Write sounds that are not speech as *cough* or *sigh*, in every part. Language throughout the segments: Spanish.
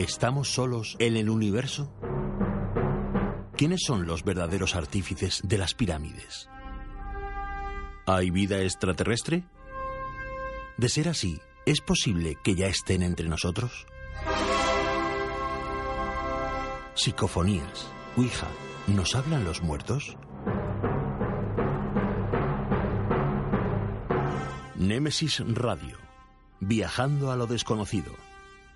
¿Estamos solos en el universo? ¿Quiénes son los verdaderos artífices de las pirámides? ¿Hay vida extraterrestre? De ser así, ¿es posible que ya estén entre nosotros? Psicofonías, Ouija, ¿nos hablan los muertos? Némesis Radio, viajando a lo desconocido,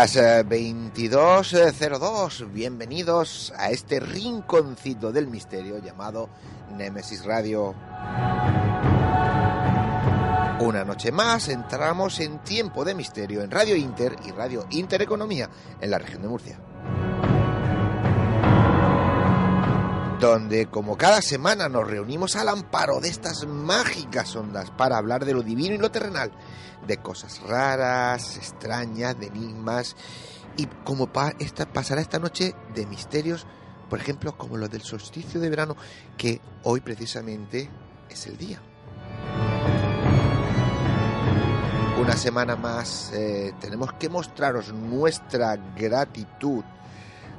Las 22.02, eh, bienvenidos a este rinconcito del misterio llamado Nemesis Radio. Una noche más entramos en tiempo de misterio en Radio Inter y Radio Intereconomía en la región de Murcia. Donde como cada semana nos reunimos al amparo de estas mágicas ondas para hablar de lo divino y lo terrenal, de cosas raras, extrañas, de enigmas, y como esta, pasará esta noche de misterios, por ejemplo, como los del solsticio de verano, que hoy precisamente es el día. Una semana más eh, tenemos que mostraros nuestra gratitud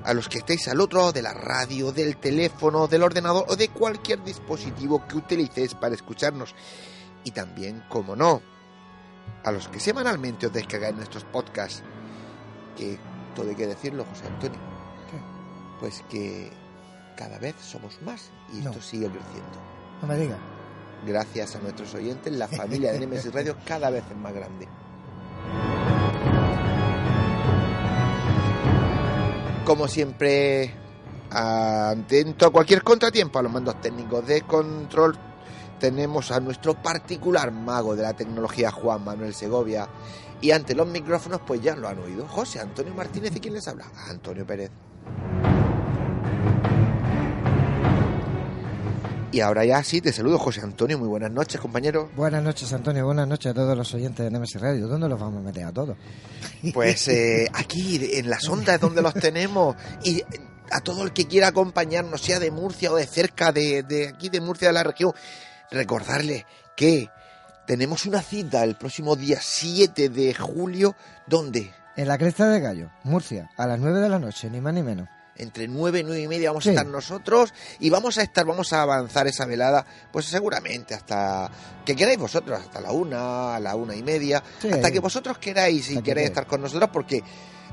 a los que estéis al otro lado de la radio, del teléfono, del ordenador o de cualquier dispositivo que utilicéis para escucharnos. Y también, como no, a los que semanalmente os descargáis nuestros podcasts, que todo hay que decirlo, José Antonio. Pues que cada vez somos más y esto sigue creciendo. No me digas. Gracias a nuestros oyentes, la familia de Nemesis Radio *laughs* cada vez es más grande. Como siempre, atento a cualquier contratiempo a los mandos técnicos de control. Tenemos a nuestro particular mago de la tecnología, Juan Manuel Segovia. Y ante los micrófonos, pues ya lo han oído. José Antonio Martínez, ¿y quién les habla? Antonio Pérez. Y ahora ya sí, te saludo José Antonio, muy buenas noches compañero. Buenas noches Antonio, buenas noches a todos los oyentes de Nemesis Radio. ¿Dónde los vamos a meter a todos? *laughs* Pues eh, aquí, en las ondas donde los tenemos y a todo el que quiera acompañarnos, sea de Murcia o de cerca de, de aquí de Murcia de la región, recordarle que tenemos una cita el próximo día 7 de julio, ¿dónde? En la Cresta de Gallo, Murcia, a las 9 de la noche, ni más ni menos entre nueve y nueve y media vamos a estar nosotros y vamos a estar, vamos a avanzar esa velada, pues seguramente hasta que queráis vosotros, hasta la una, a la una y media, hasta que vosotros queráis y queráis. estar con nosotros, porque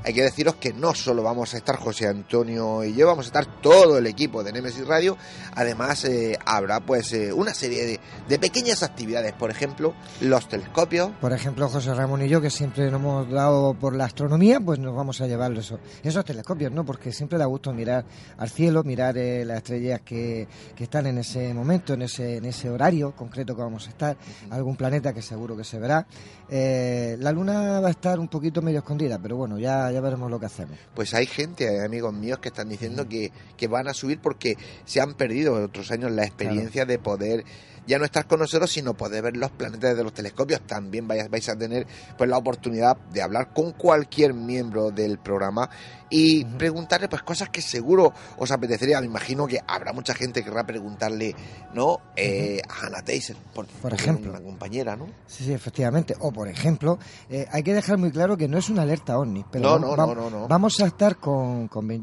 hay que deciros que no solo vamos a estar José Antonio y yo, vamos a estar todo el equipo de Nemesis Radio. Además, eh, habrá pues eh, una serie de, pequeñas actividades, por ejemplo, los telescopios. Por ejemplo, José Ramón y yo, que siempre nos hemos dado por la astronomía, pues nos vamos a llevar esos, esos telescopios, ¿no? Porque siempre da gusto mirar al cielo, mirar eh, las estrellas que, que, están en ese momento, en ese, en ese horario concreto que vamos a estar, algún planeta que seguro que se verá. La luna va a estar un poquito medio escondida, pero bueno, ya ya, veremos lo que hacemos. Pues hay gente, hay amigos míos que están diciendo mm. que, que, van a subir porque se han perdido otros años la experiencia de poder ya no estar con nosotros, sino poder ver los planetas desde los telescopios. También vais, vais a tener pues la oportunidad de hablar con cualquier miembro del programa y preguntarle pues cosas que seguro os apetecería. Me imagino que habrá mucha gente que querrá preguntarle, ¿no? Eh, a Hannah Taser, por, ejemplo. Una compañera, ¿no? Sí, sí, efectivamente. O por ejemplo, eh, hay que dejar muy claro que no es una alerta OVNI, pero no, no, no, no, vamos a estar con, con Ben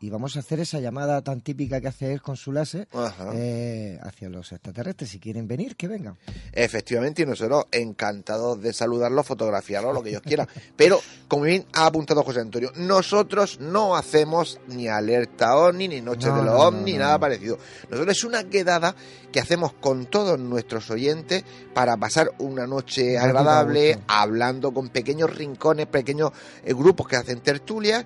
y vamos a hacer esa llamada tan típica que hace él con su láser Ajá. eh, hacia los extraterrestres. Si quieren venir, que vengan. Efectivamente, y nosotros encantados de saludarlos, fotografiarlos, lo que ellos quieran. *laughs* Pero, como bien ha apuntado José Antonio, nosotros no hacemos ni alerta OVNI, ni Noche No, de los OVNI, no, nada parecido. Nosotros es una quedada que hacemos con todos nuestros oyentes para pasar una noche agradable, hablando con pequeños rincones, pequeños eh, grupos que hacen tertulias.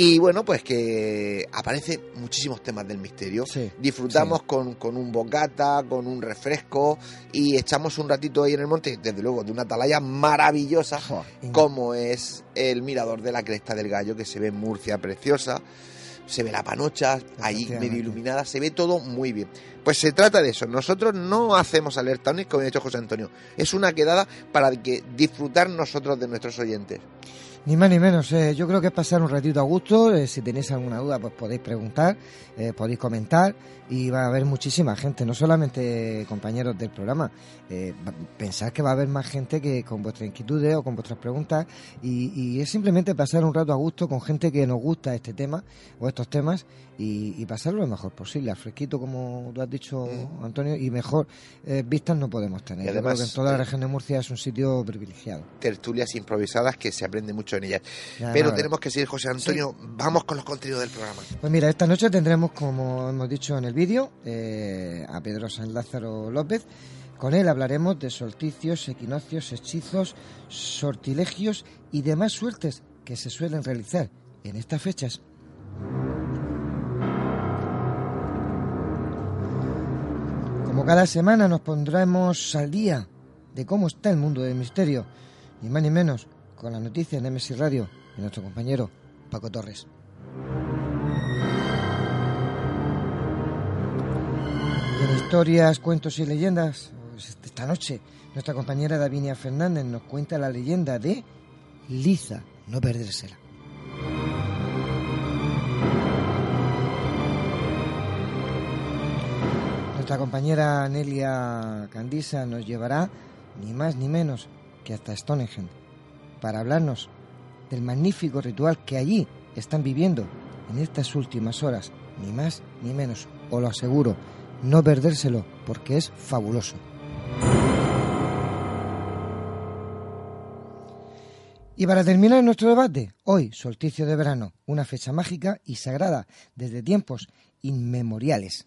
Y bueno, pues que aparecen muchísimos temas del misterio. Sí, Disfrutamos con, con un bocata, con un refresco y echamos un ratito ahí en el monte, desde luego, de una atalaya maravillosa, como es el mirador de la Cresta del Gallo, que se ve en Murcia preciosa, se ve la panocha, ahí medio iluminada, se ve todo muy bien. Pues se trata de eso, nosotros no hacemos alerta como ha dicho José Antonio, es una quedada para que disfrutar nosotros de nuestros oyentes. Ni más ni menos. eh, yo creo que es pasar un ratito a gusto. eh, si tenéis alguna duda, pues podéis preguntar, eh, podéis comentar y va a haber muchísima gente, no solamente compañeros del programa. Eh, pensad que va a haber más gente que con vuestras inquietudes o con vuestras preguntas y es simplemente pasar un rato a gusto con gente que nos gusta este tema o estos temas y, y pasarlo lo mejor posible, fresquito como tú has dicho Mm. Antonio y mejor eh, vistas no podemos tener. Y Yo creo además, que en toda la eh, región de Murcia es un sitio privilegiado. Tertulias improvisadas que se aprende mucho en ellas. Ya, Pero tenemos que seguir, José Antonio, vamos con los contenidos del programa. Pues mira, esta noche tendremos, como hemos dicho en el vídeo, eh, a Pedro San Lázaro López. Con él hablaremos de solsticios, equinoccios, hechizos, sortilegios y demás suertes que se suelen realizar en estas fechas. Como cada semana nos pondremos al día de cómo está el mundo del misterio, ni más ni menos, con la noticia en MSI Radio y nuestro compañero Paco Torres. En historias, cuentos y leyendas, pues, esta noche nuestra compañera Davinia Fernández nos cuenta la leyenda de Liza, no perdérsela. Nuestra compañera Nelia Candisa nos llevará ni más ni menos que hasta Stonehenge para hablarnos del magnífico ritual que allí están viviendo en estas últimas horas, ni más ni menos, os lo aseguro, no perdérselo porque es fabuloso. Y para terminar nuestro debate, hoy, solsticio de verano, una fecha mágica y sagrada desde tiempos inmemoriales.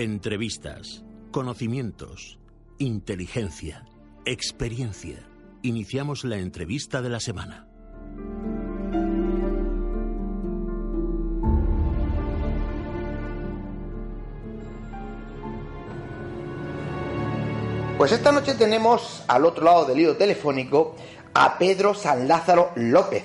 Entrevistas, conocimientos, inteligencia, experiencia. Iniciamos la entrevista de la semana. Pues esta noche tenemos al otro lado del hilo telefónico a Pedro San Lázaro López.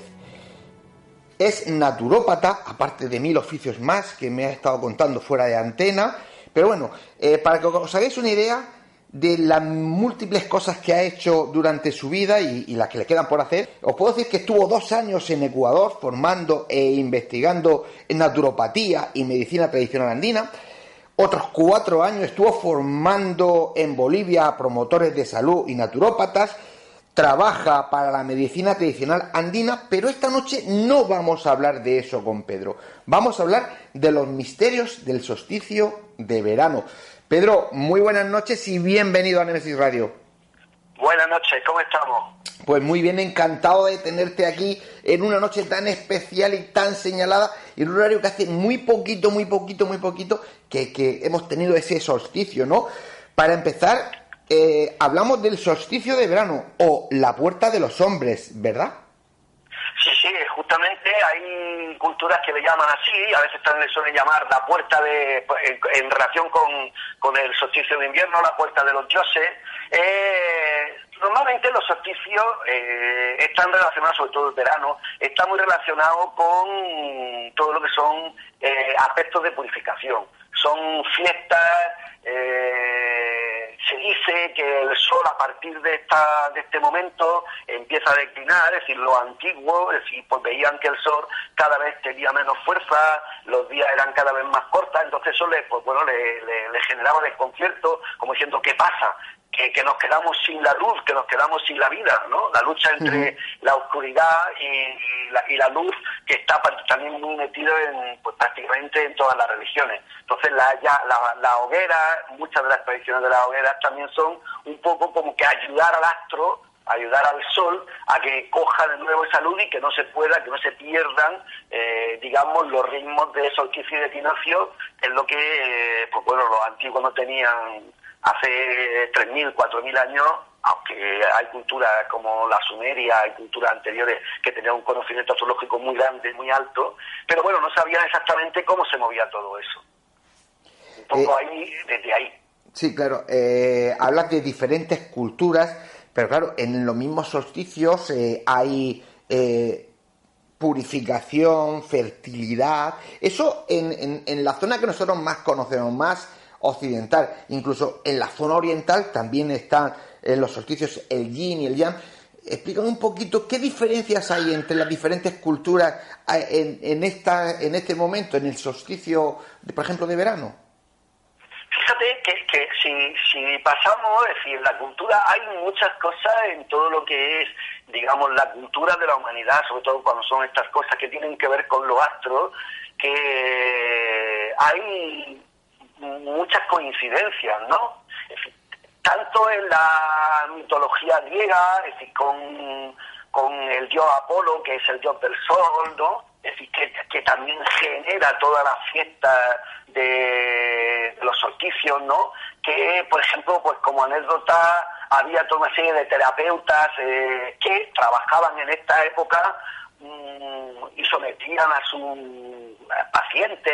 Es naturópata, aparte de mil oficios más que me ha estado contando fuera de antena. Pero bueno, eh, para que os hagáis una idea de las múltiples cosas que ha hecho durante su vida y, las que le quedan por hacer, os puedo decir que estuvo dos años en Ecuador formando e investigando en naturopatía y medicina tradicional andina. Otros cuatro años estuvo formando en Bolivia promotores de salud y naturópatas. Trabaja para la medicina tradicional andina, pero esta noche no vamos a hablar de eso con Pedro. Vamos a hablar de los misterios del solsticio de verano. Pedro, muy buenas noches y bienvenido a Nemesis Radio. Buenas noches, ¿cómo estamos? Pues muy bien, encantado de tenerte aquí en una noche tan especial y tan señalada, y en un horario que hace muy poquito, muy poquito, muy poquito que, hemos tenido ese solsticio, ¿no? Para empezar, eh, hablamos del solsticio de verano o la puerta de los hombres, ¿verdad? Sí, sí, justamente hay culturas que le llaman así, a veces también le suelen llamar la puerta de, en, relación con, el solsticio de invierno, la puerta de los dioses. Eh, normalmente los solsticios eh, están relacionados, sobre todo el verano, está muy relacionado con todo lo que son eh, aspectos de purificación. Son fiestas se dice que el sol a partir de esta de este momento empieza a declinar, es decir, lo antiguo, es decir, pues veían que el sol cada vez tenía menos fuerza, los días eran cada vez más cortos, entonces eso le, pues bueno, le, le generaba desconcierto, como diciendo, ¿qué pasa? Que, nos quedamos sin la luz, que nos quedamos sin la vida, ¿no? La lucha entre la oscuridad y, la, y, la, luz que está también muy metido en, pues, prácticamente en todas las religiones. Entonces la, ya, la, hoguera, muchas de las tradiciones de las hogueras también son un poco como que ayudar al astro ayudar al sol a que coja de nuevo esa luz y que no se pueda, que no se pierdan, eh, digamos, los ritmos de solsticio y de equinoccio, que es lo que, eh, pues bueno, los antiguos no tenían hace 3.000, 4.000 años, aunque hay culturas como la sumeria, hay culturas anteriores que tenían un conocimiento astrológico muy grande, muy alto, pero bueno, no sabían exactamente cómo se movía todo eso. Un poco eh, ahí, desde ahí. Sí, claro. Eh, hablas de diferentes culturas, pero claro, en los mismos solsticios eh, hay eh, purificación, fertilidad. Eso en, en, en la zona que nosotros más conocemos, más occidental. Incluso en la zona oriental también están en los solsticios el yin y el yang. Explícame un poquito qué diferencias hay entre las diferentes culturas en, en, esta, en este momento, en el solsticio, por ejemplo, de verano. Fíjate que, si, si pasamos, es decir, la cultura hay muchas cosas en todo lo que es, digamos, la cultura de la humanidad, sobre todo cuando son estas cosas que tienen que ver con los astros, que hay muchas coincidencias, ¿no? Tanto en la mitología griega, es decir, con, con el dios Apolo, que es el dios del sol, ¿no? Es decir, que, también genera toda la fiesta de, los solsticios, ¿no? Que, por ejemplo, pues como anécdota, había toda una serie de terapeutas eh, que trabajaban en esta época y sometían a sus pacientes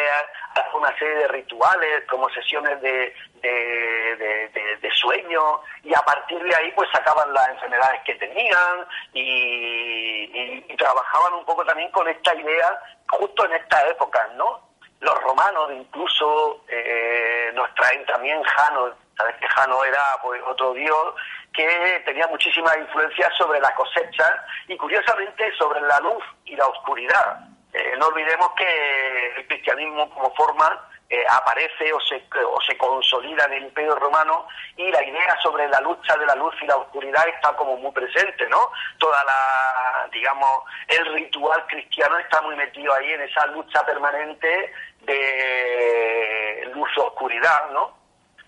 a una serie de rituales como sesiones de, de, sueño y a partir de ahí pues sacaban las enfermedades que tenían y, trabajaban un poco también con esta idea justo en esta época, ¿no? Los romanos incluso eh, nos traen también Jano, sabes que Jano era pues otro dios que tenía muchísima influencia sobre la cosecha y curiosamente sobre la luz y la oscuridad. Eh, no olvidemos que el cristianismo como forma eh, aparece o se, o se consolida en el Imperio Romano y la idea sobre la lucha de la luz y la oscuridad está como muy presente, ¿no? Toda la, digamos, el ritual cristiano está muy metido ahí en esa lucha permanente de luz-oscuridad, ¿no?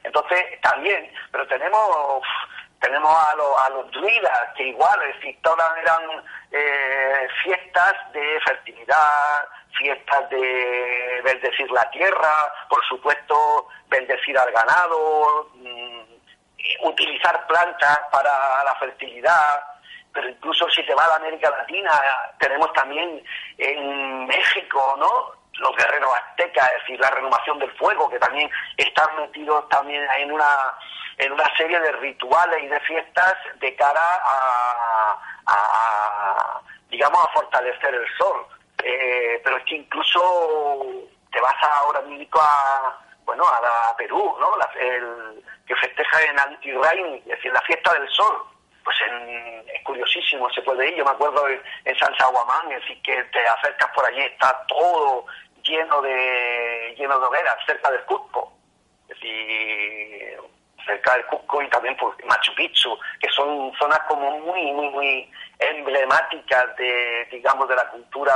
Entonces, también, pero tenemos tenemos a, los, a los druidas, que igual, todas eran eh, fiestas de fertilidad, fiestas de bendecir la tierra, por supuesto, bendecir al ganado, mm, utilizar plantas para la fertilidad, pero incluso si se va a la América Latina, tenemos también en México, ¿no? los guerreros aztecas, es decir, la renovación del fuego, que también están metidos también en una en una serie de rituales y de fiestas de cara a, digamos, a fortalecer el sol. Eh, pero es que incluso te vas ahora mismo a, bueno, a, Perú, ¿no? el, que festeja en Antirrain, es decir, la fiesta del sol. Pues es curiosísimo, se puede ir. Yo me acuerdo en, San Saguamán, es decir, que te acercas por allí, está todo lleno de lleno de hogueras, cerca del Cusco. Es decir, cerca del Cusco y también por Machu Picchu, que son zonas como muy, muy, muy emblemáticas de, digamos, de la cultura,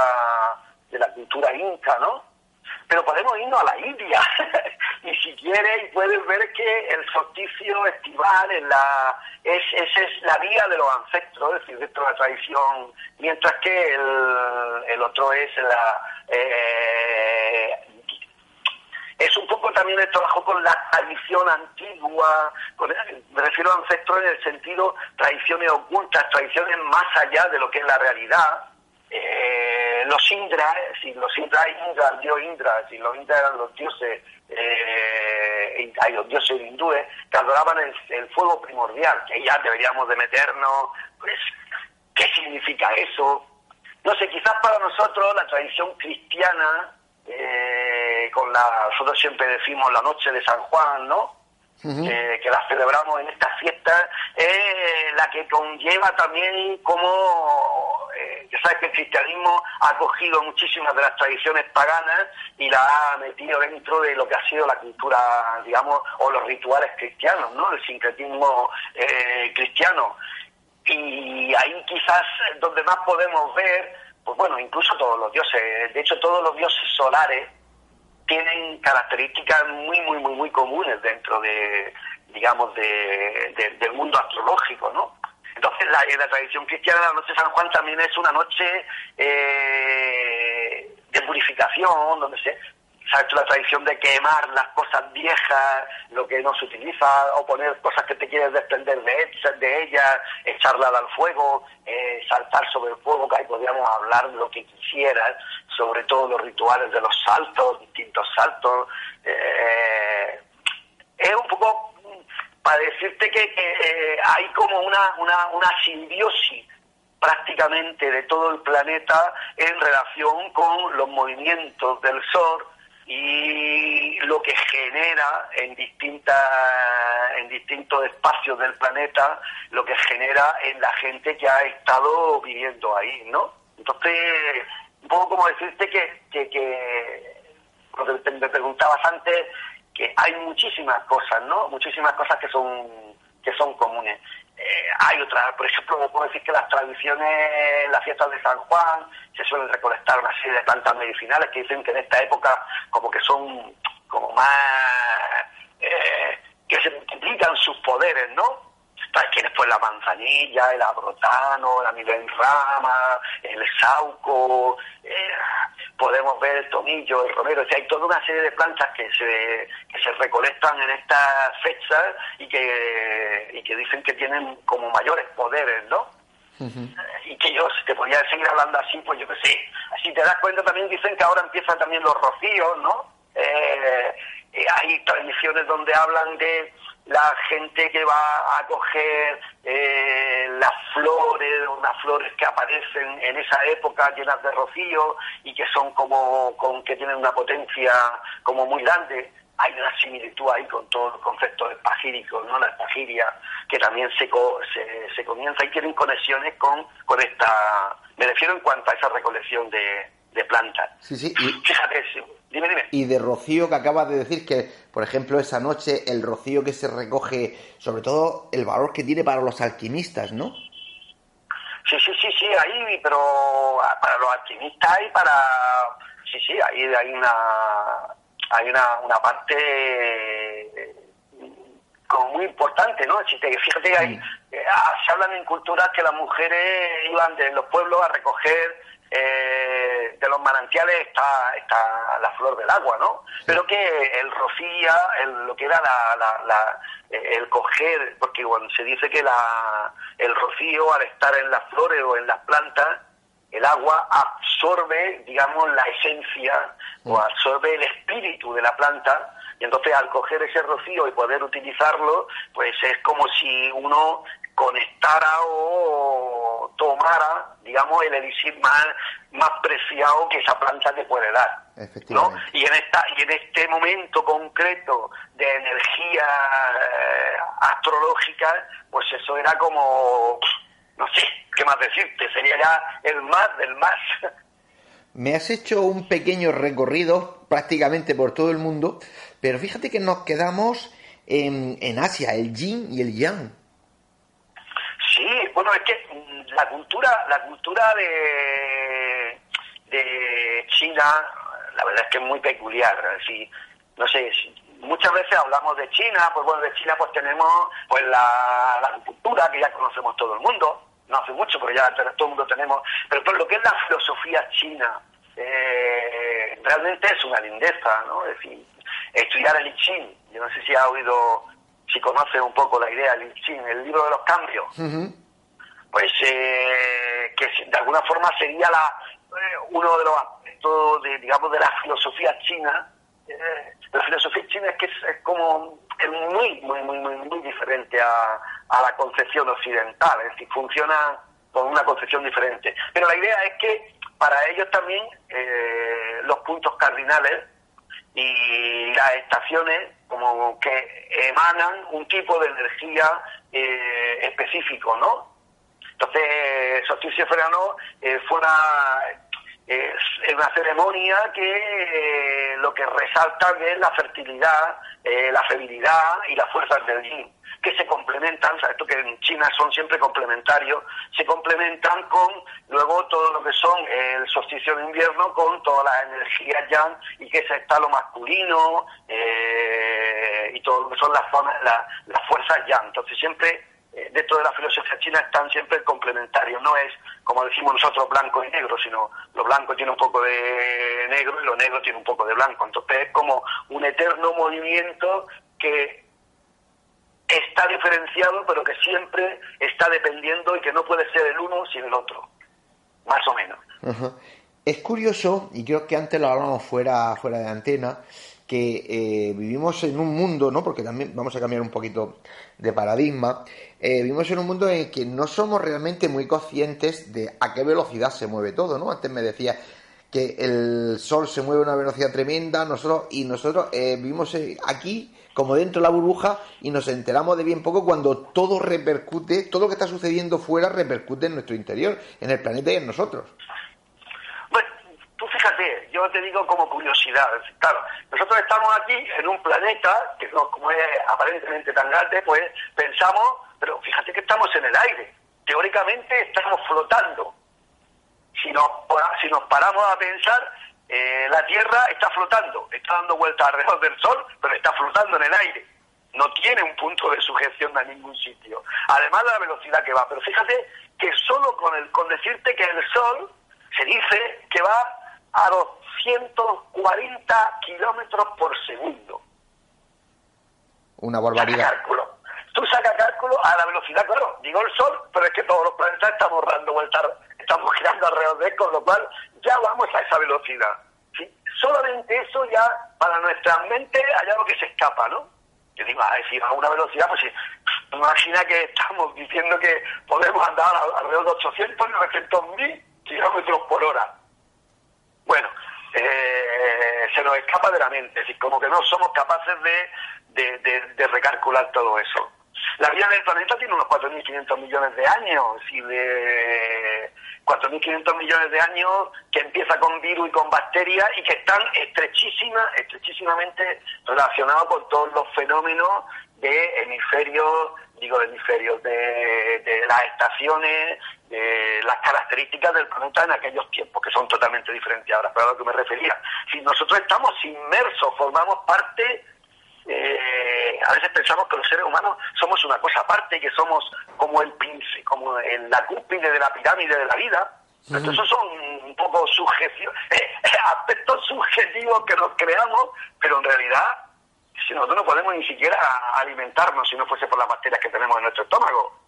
de la cultura inca, ¿no? Pero podemos irnos a la India *laughs* y si quieres puedes ver que el solsticio estival es la, es, es la vía de los ancestros, es decir, dentro de la tradición, mientras que el, el otro es la... Eh, es un poco también el trabajo con la tradición antigua, me refiero a ancestros en el sentido tradiciones ocultas, tradiciones más allá de lo que es la realidad, eh, los Indras, si los Indras, Indra, el dios Indra, si los Indras eran los dioses, eh, hay los dioses hindúes, que adoraban el, fuego primordial, que ya deberíamos de meternos, pues, ¿qué significa eso? No sé, quizás para nosotros la tradición cristiana, eh, con la, nosotros siempre decimos la noche de San Juan, ¿no? Eh, que la celebramos en estas fiestas, es la que conlleva también como, eh, ya sabes que el cristianismo ha cogido muchísimas de las tradiciones paganas y la ha metido dentro de lo que ha sido la cultura, digamos, o los rituales cristianos, ¿no? El sincretismo eh, cristiano. Y ahí quizás donde más podemos ver, pues bueno, incluso todos los dioses, de hecho todos los dioses solares, tienen características muy, muy, muy, muy comunes dentro de, digamos, de, del mundo astrológico, ¿no? Entonces, la, en la tradición cristiana, la noche de San Juan también es una noche eh, de purificación, donde se, sabes la tradición de quemar las cosas viejas, lo que no se utiliza, o poner cosas que te quieres desprender de, de ellas, echarlas al fuego, eh, saltar sobre el fuego, que ahí podríamos hablar lo que quisieras, sobre todo los rituales de los saltos, distintos saltos. Eh, es un poco para decirte que, eh, hay como una, una, una simbiosis prácticamente de todo el planeta en relación con los movimientos del Sol, y lo que genera en distintas en distintos espacios del planeta lo que genera en la gente que ha estado viviendo ahí no entonces un poco como decirte que que, que me preguntabas antes que hay muchísimas cosas no muchísimas cosas que son que son comunes eh, hay otras, por ejemplo, puedo decir que las tradiciones, las fiestas de San Juan, se suelen recolectar una serie de plantas medicinales que dicen que en esta época como que son como más, eh, que se multiplican sus poderes, ¿no? Tienes pues la manzanilla, el abrotano, la rama, el sauco, eh, podemos ver el tomillo, el romero, o sea, hay toda una serie de plantas que se, que se recolectan en estas fechas y que, y que dicen que tienen como mayores poderes, ¿no? Y que yo, si te podía seguir hablando así, pues yo que sé. Si te das cuenta, también dicen que ahora empiezan también los rocíos, ¿no? Eh, hay tradiciones donde hablan de la gente que va a coger eh, las flores, unas flores que aparecen en esa época llenas de rocío y que son como, con, que tienen una potencia como muy grande. Hay una similitud ahí con todos los conceptos espagíricos, ¿no? La espagiria, que también se, se, se comienza y tienen conexiones con, con esta, me refiero en cuanto a esa recolección de, de plantas. Sí, sí. Fíjate, dime, dime. Y de rocío que acabas de decir que, por ejemplo, esa noche el rocío que se recoge, sobre todo el valor que tiene para los alquimistas, ¿no? Sí, sí, sí, sí, ahí, pero para los alquimistas y para... Sí, sí, ahí hay una, hay una, una parte como muy importante, ¿no? Si te, fíjate que ahí eh, ah, se hablan en culturas que las mujeres iban de los pueblos a recoger eh, de los manantiales está, está la flor del agua, ¿no? Pero que el rocía, el, lo que era la, el coger, porque cuando se dice que la, el rocío al estar en las flores o en las plantas, el agua absorbe, digamos, la esencia o absorbe el espíritu de la planta y entonces al coger ese rocío y poder utilizarlo, pues es como si uno conectara o tomara, digamos, el elixir más, más preciado que esa planta te puede dar. ¿no? Y en esta y en este momento concreto de energía eh, astrológica, pues eso era como, no sé, qué más decirte, sería ya el más del más. Me has hecho un pequeño recorrido prácticamente por todo el mundo, pero fíjate que nos quedamos en, en Asia, el yin y el yang. Bueno, es que mm, la cultura, la cultura de, China, la verdad es que es muy peculiar. Así, no sé, muchas veces hablamos de China, pues bueno, de China pues tenemos pues la, la cultura que ya conocemos todo el mundo, no hace mucho, pero ya todo el mundo tenemos, pero por lo que es la filosofía china, eh, realmente es una lindeza, ¿no? Es decir, estudiar el I yo no sé si ha oído, si conoce un poco la idea del I Ching, el libro de los cambios, pues eh, que de alguna forma sería la eh, uno de los aspectos, de, digamos, de la filosofía china, la filosofía china es que es, como es muy, muy, muy, muy, muy diferente a, a la concepción occidental, es decir, funciona con una concepción diferente. Pero la idea es que para ellos también eh, los puntos cardinales y las estaciones como que emanan un tipo de energía eh, específico, ¿no? Entonces, Solsticio Ferano eh, fue una, es una ceremonia que lo que resalta es la fertilidad, la feminidad y las fuerzas del yin que se complementan. Esto que en China son siempre complementarios, se complementan con luego todo lo que son el solsticio de invierno con todas las energías yang y que se está lo masculino eh, y todo lo que son las, las fuerzas yang. Entonces siempre eh, dentro de la filosofía china están siempre complementarios, no es como decimos nosotros blanco y negro, sino lo blanco tiene un poco de negro y lo negro tiene un poco de blanco. Entonces es como un eterno movimiento que está diferenciado, pero que siempre está dependiendo y que no puede ser el uno sin el otro, más o menos. Es curioso, y creo que antes lo hablábamos fuera, fuera de antena, que eh, vivimos en un mundo, ¿no? Porque también vamos a cambiar un poquito de paradigma. Eh, vivimos en un mundo en el que no somos realmente muy conscientes de a qué velocidad se mueve todo, ¿no? Antes me decía que el sol se mueve a una velocidad tremenda, nosotros y nosotros eh, vivimos aquí como dentro de la burbuja y nos enteramos de bien poco cuando todo repercute, todo lo que está sucediendo fuera repercute en nuestro interior, en el planeta y en nosotros. Bueno, tú fíjate, yo te digo como curiosidad, claro, nosotros estamos aquí en un planeta que no, como es aparentemente tan grande, pues pensamos, pero fíjate que estamos en el aire, teóricamente estamos flotando. Si nos, si nos paramos a pensar, eh, la Tierra está flotando, está dando vueltas alrededor del Sol, pero está flotando en el aire. No tiene un punto de sujeción a ningún sitio. Además de la velocidad que va. Pero fíjate que solo con, el, con decirte que el Sol se dice que va a 240 kilómetros por segundo. Una barbaridad. cálculo. Tú sacas cálculo a la velocidad, claro, digo el Sol, pero es que todos los planetas estamos dando vueltas, estamos girando alrededor de él, con lo cual ya vamos a esa velocidad. ¿sí? Solamente eso ya, para nuestra mente, hay algo que se escapa, ¿no? Yo digo, a decir, a una velocidad, pues imagina que estamos diciendo que podemos andar alrededor de 800, 900 mil kilómetros por hora. Bueno, eh, se nos escapa de la mente, es decir, como que no somos capaces de, de recalcular todo eso. La vida del planeta tiene unos 4.500 millones de años y de 4.500 millones de años que empieza con virus y con bacterias y que están estrechísimas, estrechísimamente relacionados con todos los fenómenos de hemisferios, digo de hemisferios, de, las estaciones, de las características del planeta en aquellos tiempos, que son totalmente diferentes ahora, pero a lo que me refería. Si nosotros estamos inmersos, formamos parte eh, a veces pensamos que los seres humanos somos una cosa aparte, que somos como el pince, como en la cúspide de la pirámide de la vida. Entonces, esos son un poco subjetivos, *laughs* eh, aspectos subjetivos que nos creamos, pero en realidad, si nosotros no podemos ni siquiera alimentarnos si no fuese por las bacterias que tenemos en nuestro estómago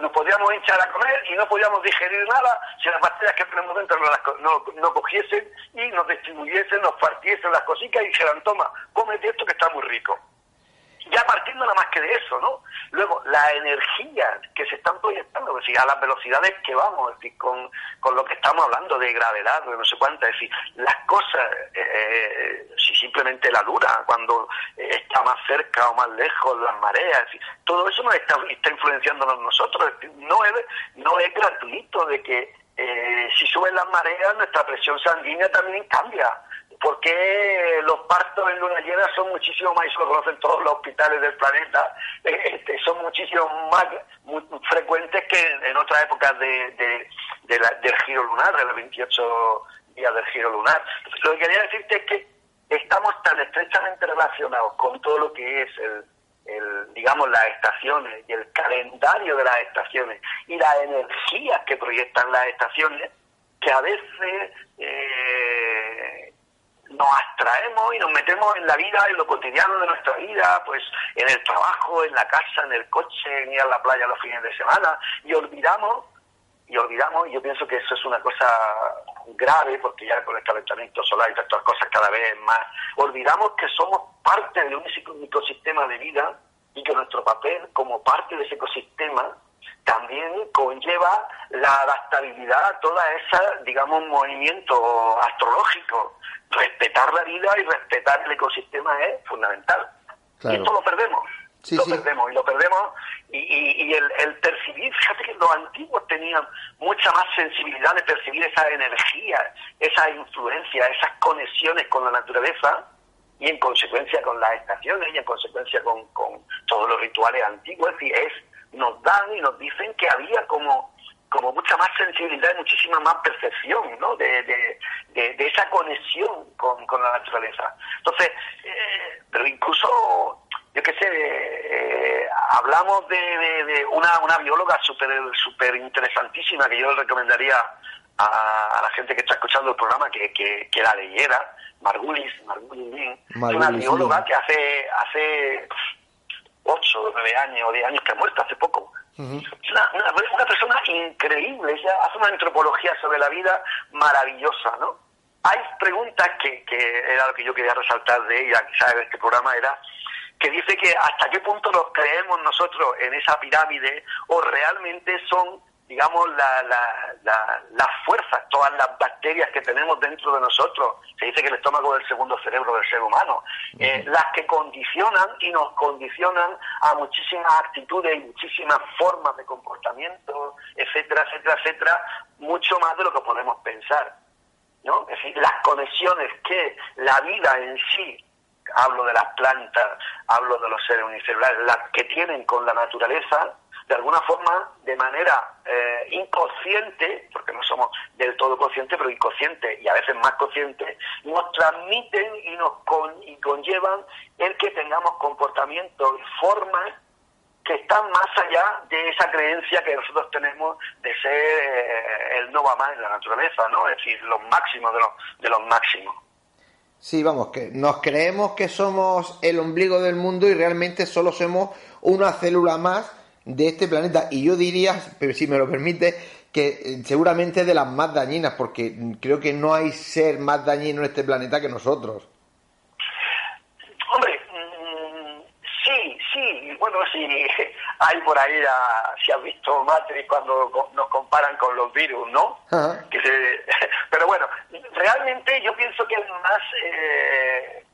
nos podíamos echar a comer y no podíamos digerir nada si las bacterias que tenemos dentro no, no, cogiesen y nos distribuyesen, nos partiesen las cositas y dijeran, toma, cómete esto que está muy rico. Ya partiendo nada más que de eso, ¿no? Luego, la energía que se están proyectando, decir, a las velocidades que vamos, es con, con lo que estamos hablando de gravedad, de no sé cuántas, es decir, las cosas, eh, si simplemente la luna, cuando está más cerca o más lejos, las mareas, todo eso nos está, está influenciándonos nosotros, no es, no es gratuito de que eh, si suben las mareas, nuestra presión sanguínea también cambia porque los partos en luna llena son muchísimo más, lo conocen todos los hospitales del planeta, eh, este, son muchísimo más frecuentes que en, otras épocas de, del giro lunar, de los 28 días del giro lunar. lo que quería decirte es que estamos tan estrechamente relacionados con todo lo que es el, el, digamos, las estaciones y el calendario de las estaciones y las energías que proyectan las estaciones, que a veces eh, nos abstraemos y nos metemos en la vida, en lo cotidiano de nuestra vida, pues en el trabajo, en la casa, en el coche, en ir a la playa los fines de semana, y olvidamos, y olvidamos, y yo pienso que eso es una cosa grave, porque ya con el calentamiento solar y todas cosas cada vez más, olvidamos que somos parte de un ecosistema de vida y que nuestro papel como parte de ese ecosistema también conlleva la adaptabilidad a toda esa, digamos, movimiento astrológico. Respetar la vida y respetar el ecosistema es fundamental. Y esto lo perdemos. lo perdemos y lo perdemos y, y, el, el, percibir, fíjate que los antiguos tenían mucha más sensibilidad de percibir esa energía, esa influencia, esas conexiones con la naturaleza y en consecuencia con las estaciones y en consecuencia con, con todos los rituales antiguos, es es, nos dan y nos dicen que había como como mucha más sensibilidad y muchísima más percepción ¿no? de, de, de, esa conexión con, con, la naturaleza. Entonces, eh, pero incluso, yo qué sé, eh, hablamos de, de, una, una bióloga súper super interesantísima que yo le recomendaría a, a, la gente que está escuchando el programa que, que, que la leyera, Margulis, Margulis una bióloga que hace, hace 8 o 9 años o 10 años que ha muerto, hace poco. Es una, una, persona increíble, ella hace una antropología sobre la vida maravillosa, ¿no? Hay preguntas que, que era lo que yo quería resaltar de ella, quizás en este programa, era que dice que hasta qué punto nos creemos nosotros en esa pirámide o realmente son digamos, la, la, las fuerzas, todas las bacterias que tenemos dentro de nosotros, se dice que el estómago es el segundo cerebro del ser humano, eh, las que condicionan y nos condicionan a muchísimas actitudes y muchísimas formas de comportamiento, etcétera, etcétera, etcétera, mucho más de lo que podemos pensar. ¿no? Es decir, las conexiones que la vida en sí, hablo de las plantas, hablo de los seres unicelulares, las que tienen con la naturaleza, de alguna forma, de manera eh, inconsciente, porque no somos del todo conscientes, pero inconscientes y a veces más conscientes, nos transmiten y nos y conllevan el que tengamos comportamientos y formas que están más allá de esa creencia que nosotros tenemos de ser eh, el no va más en la naturaleza, ¿no? Es decir, los máximos de los, de los máximos. Sí, vamos, que nos creemos que somos el ombligo del mundo y realmente solo somos una célula más de este planeta. Y yo diría, pero si me lo permite, que eh, seguramente de las más dañinas, porque creo que no hay ser más dañino en este planeta que nosotros. Hombre, mm, sí, sí, bueno, sí, *laughs* hay por ahí, si has visto Matrix cuando nos comparan con los virus, ¿no? Que *laughs* pero bueno, realmente yo pienso que es más... Eh,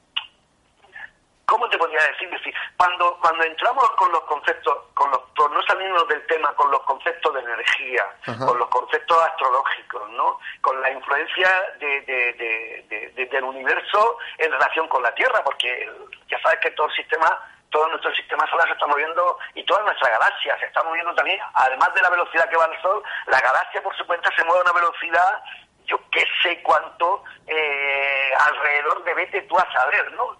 ¿cómo te podría decir? decir cuando, cuando entramos con los conceptos, con los, por no salirnos del tema, con los conceptos de energía, con los conceptos astrológicos, ¿no? Con la influencia de, de, del universo en relación con la Tierra, porque ya sabes que todo el sistema todo nuestro sistema solar se está moviendo y toda nuestra galaxia se está moviendo también, además de la velocidad que va al Sol, la galaxia por su cuenta se mueve a una velocidad, yo qué sé cuánto, eh, alrededor de vete tú a saber, ¿no?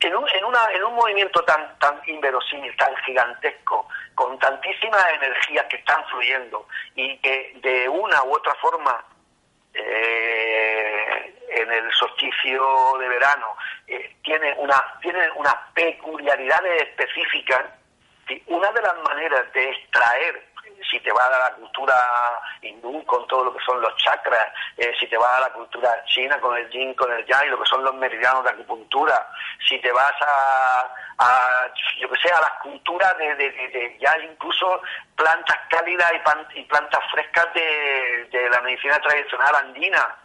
En un, en, una, en un movimiento tan, tan inverosímil, tan gigantesco, con tantísimas energías que están fluyendo y que de una u otra forma eh, en el solsticio de verano eh, tiene una tiene unas peculiaridades específicas una de las maneras de extraer si te vas a la cultura hindú con todo lo que son los chakras, eh, si te vas a la cultura china con el yin, con el yang, lo que son los meridianos de acupuntura, si te vas a, a yo que sé, a las culturas de, de, ya incluso plantas cálidas y, plantas frescas de, de, la medicina tradicional andina,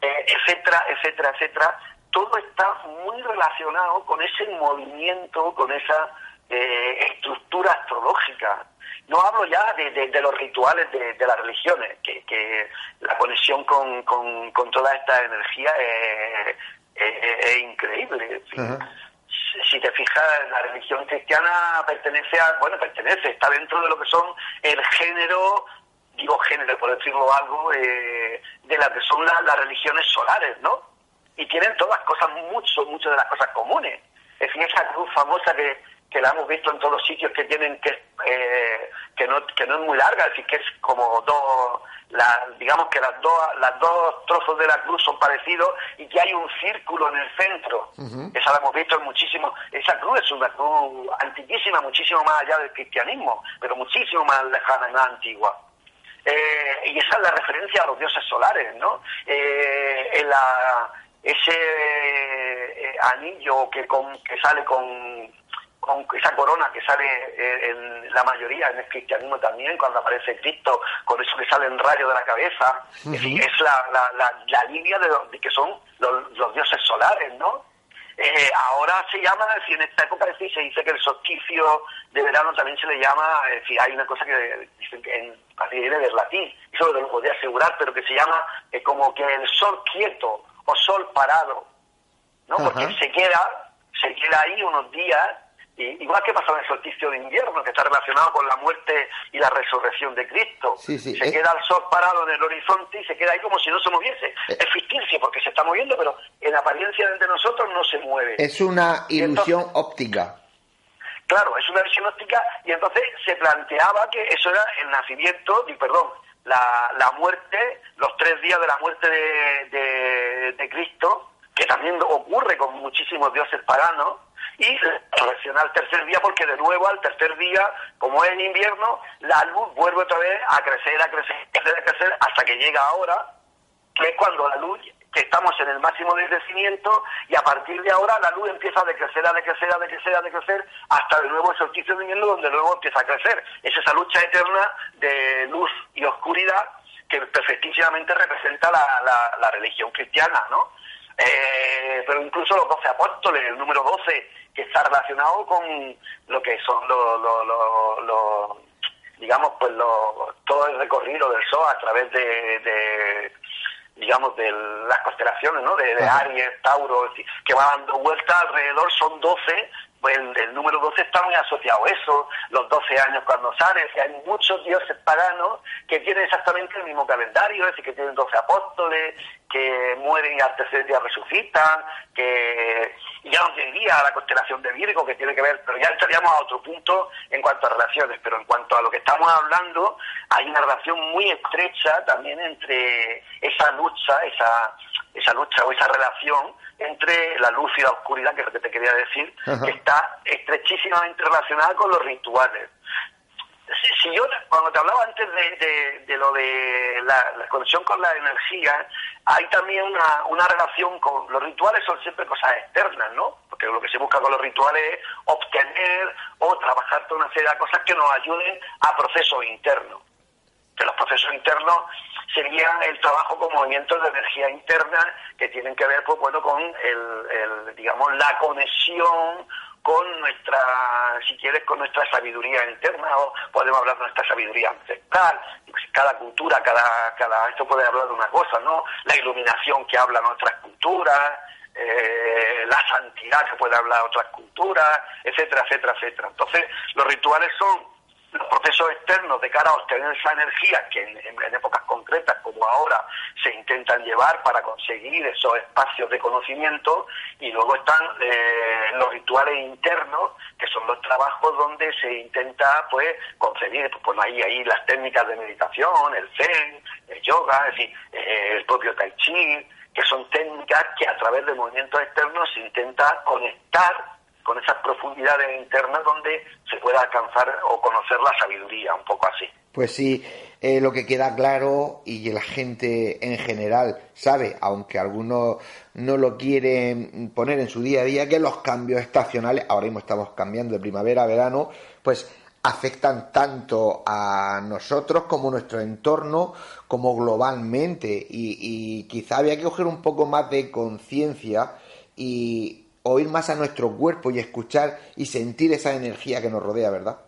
eh, etcétera, etcétera, etcétera, todo está muy relacionado con ese movimiento, con esa eh, estructura astrológica. No hablo ya de, los rituales de, las religiones, que, la conexión con, con, toda esta energía es, increíble. Si te fijas, la religión cristiana pertenece a, bueno, pertenece, está dentro de lo que son el género, digo género por decirlo algo, eh, de las que son las religiones solares, ¿no? Y tienen todas cosas, mucho, muchas de las cosas comunes. Es decir, esa cruz famosa que, que la hemos visto en todos los sitios que tienen que eh, que no que no es muy larga decir que es como dos la, digamos que las dos las dos trozos de la cruz son parecidos y que hay un círculo en el centro. Esa la hemos visto en muchísimo esa cruz es una cruz antiquísima muchísimo más allá del cristianismo pero muchísimo más lejana y más antigua. Eh, y esa es la referencia a los dioses solares no eh, en la ese anillo que con, que sale con con esa corona que sale eh, en la mayoría en el cristianismo también, cuando aparece Cristo, con eso que sale en rayo de la cabeza, es, la, la, línea de, que son los, dioses solares, ¿no? Eh, ahora se llama, si en esta época se dice que el solsticio de verano también se le llama, es decir, hay una cosa que dicen que en viene del latín, eso lo podría asegurar, pero que se llama eh, como que el sol quieto o sol parado, ¿no? Porque se queda, se queda ahí unos días igual que pasa en el solsticio de invierno, que está relacionado con la muerte y la resurrección de Cristo. se eh. queda el sol parado en el horizonte y se queda ahí como si no se moviese. Eh. Es ficticio porque se está moviendo, pero en apariencia de nosotros no se mueve. Es una ilusión óptica. Claro, es una ilusión óptica y entonces se planteaba que eso era el nacimiento, y perdón, la, la muerte, los tres días de la muerte de, de Cristo, que también ocurre con muchísimos dioses paganos, y reacciona al tercer día porque de nuevo al tercer día, como es en invierno, la luz vuelve otra vez a crecer, a crecer, a crecer, a crecer hasta que llega ahora, que es cuando la luz, que estamos en el máximo de crecimiento y a partir de ahora la luz empieza a decrecer, a decrecer, a decrecer, a decrecer, hasta de nuevo el solsticio de invierno donde luego empieza a crecer. Es esa lucha eterna de luz y oscuridad que perfectísimamente representa la, la religión cristiana, ¿no? Eh, pero incluso los doce apóstoles, el número doce, que está relacionado con lo que son los, digamos, pues todo el recorrido del Sol a través de, digamos, de las constelaciones, ¿no? De, Aries, Tauro, que va dando vueltas alrededor, son doce, pues el, número 12 está muy asociado a eso, los 12 años cuando sale, que hay muchos dioses paganos que tienen exactamente el mismo calendario, es decir, que tienen 12 apóstoles, que mueren y al tercer día resucitan, que ya no diría la constelación de Virgo, que tiene que ver, pero ya estaríamos a otro punto en cuanto a relaciones, pero en cuanto a lo que estamos hablando, hay una relación muy estrecha también entre esa lucha, esa, esa lucha o esa relación entre la luz y la oscuridad, que es lo que te quería decir, que está estrechísimamente relacionada con los rituales. Si, yo, cuando te hablaba antes de, de, lo de la, conexión con la energía, hay también una, una relación con los rituales, son siempre cosas externas, ¿no? Porque lo que se busca con los rituales es obtener o trabajar toda una serie de cosas que nos ayuden a procesos internos. Que los procesos internos serían el trabajo con movimientos de energía interna que tienen que ver, pues bueno, con el, digamos, la conexión con nuestra, si quieres, con nuestra sabiduría interna, o podemos hablar de nuestra sabiduría ancestral, cada cultura, cada, cada, esto puede hablar de una cosa, ¿no? La iluminación que hablan otras culturas, eh, la santidad que puede hablar otras culturas, etcétera, etcétera, etcétera. Entonces, los rituales son los procesos externos de cara a obtener esa energía que en, épocas concretas como ahora se intentan llevar para conseguir esos espacios de conocimiento y luego están eh, los rituales internos que son los trabajos donde se intenta pues concebir pues, pues ahí, ahí las técnicas de meditación el zen el yoga es decir eh, el propio tai chi que son técnicas que a través de movimientos externos se intenta conectar con esas profundidades internas donde se pueda alcanzar o conocer la sabiduría, un poco así. Pues sí, eh, lo que queda claro y la gente en general sabe, aunque algunos no lo quieren poner en su día a día, que los cambios estacionales, ahora mismo estamos cambiando de primavera a verano, pues afectan tanto a nosotros como nuestro entorno, como globalmente. Y, y quizá había que coger un poco más de conciencia y oír más a nuestro cuerpo y escuchar y sentir esa energía que nos rodea, ¿verdad?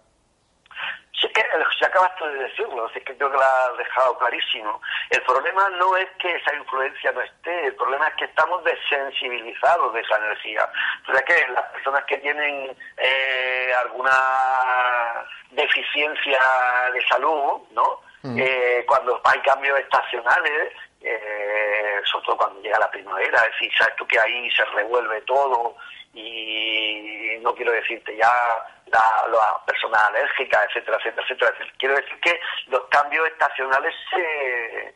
Sí, que si acabaste de decirlo, es que creo que lo has dejado clarísimo. El problema no es que esa influencia no esté, el problema es que estamos desensibilizados de esa energía. O sea que las personas que tienen eh, alguna deficiencia de salud, ¿no? Mm. Eh, cuando hay cambios estacionales, eh, sobre todo cuando llega la primavera, es decir, sabes tú que ahí se revuelve todo y no quiero decirte ya la, las personas alérgicas, etcétera, etcétera, etcétera. Quiero decir que los cambios estacionales se,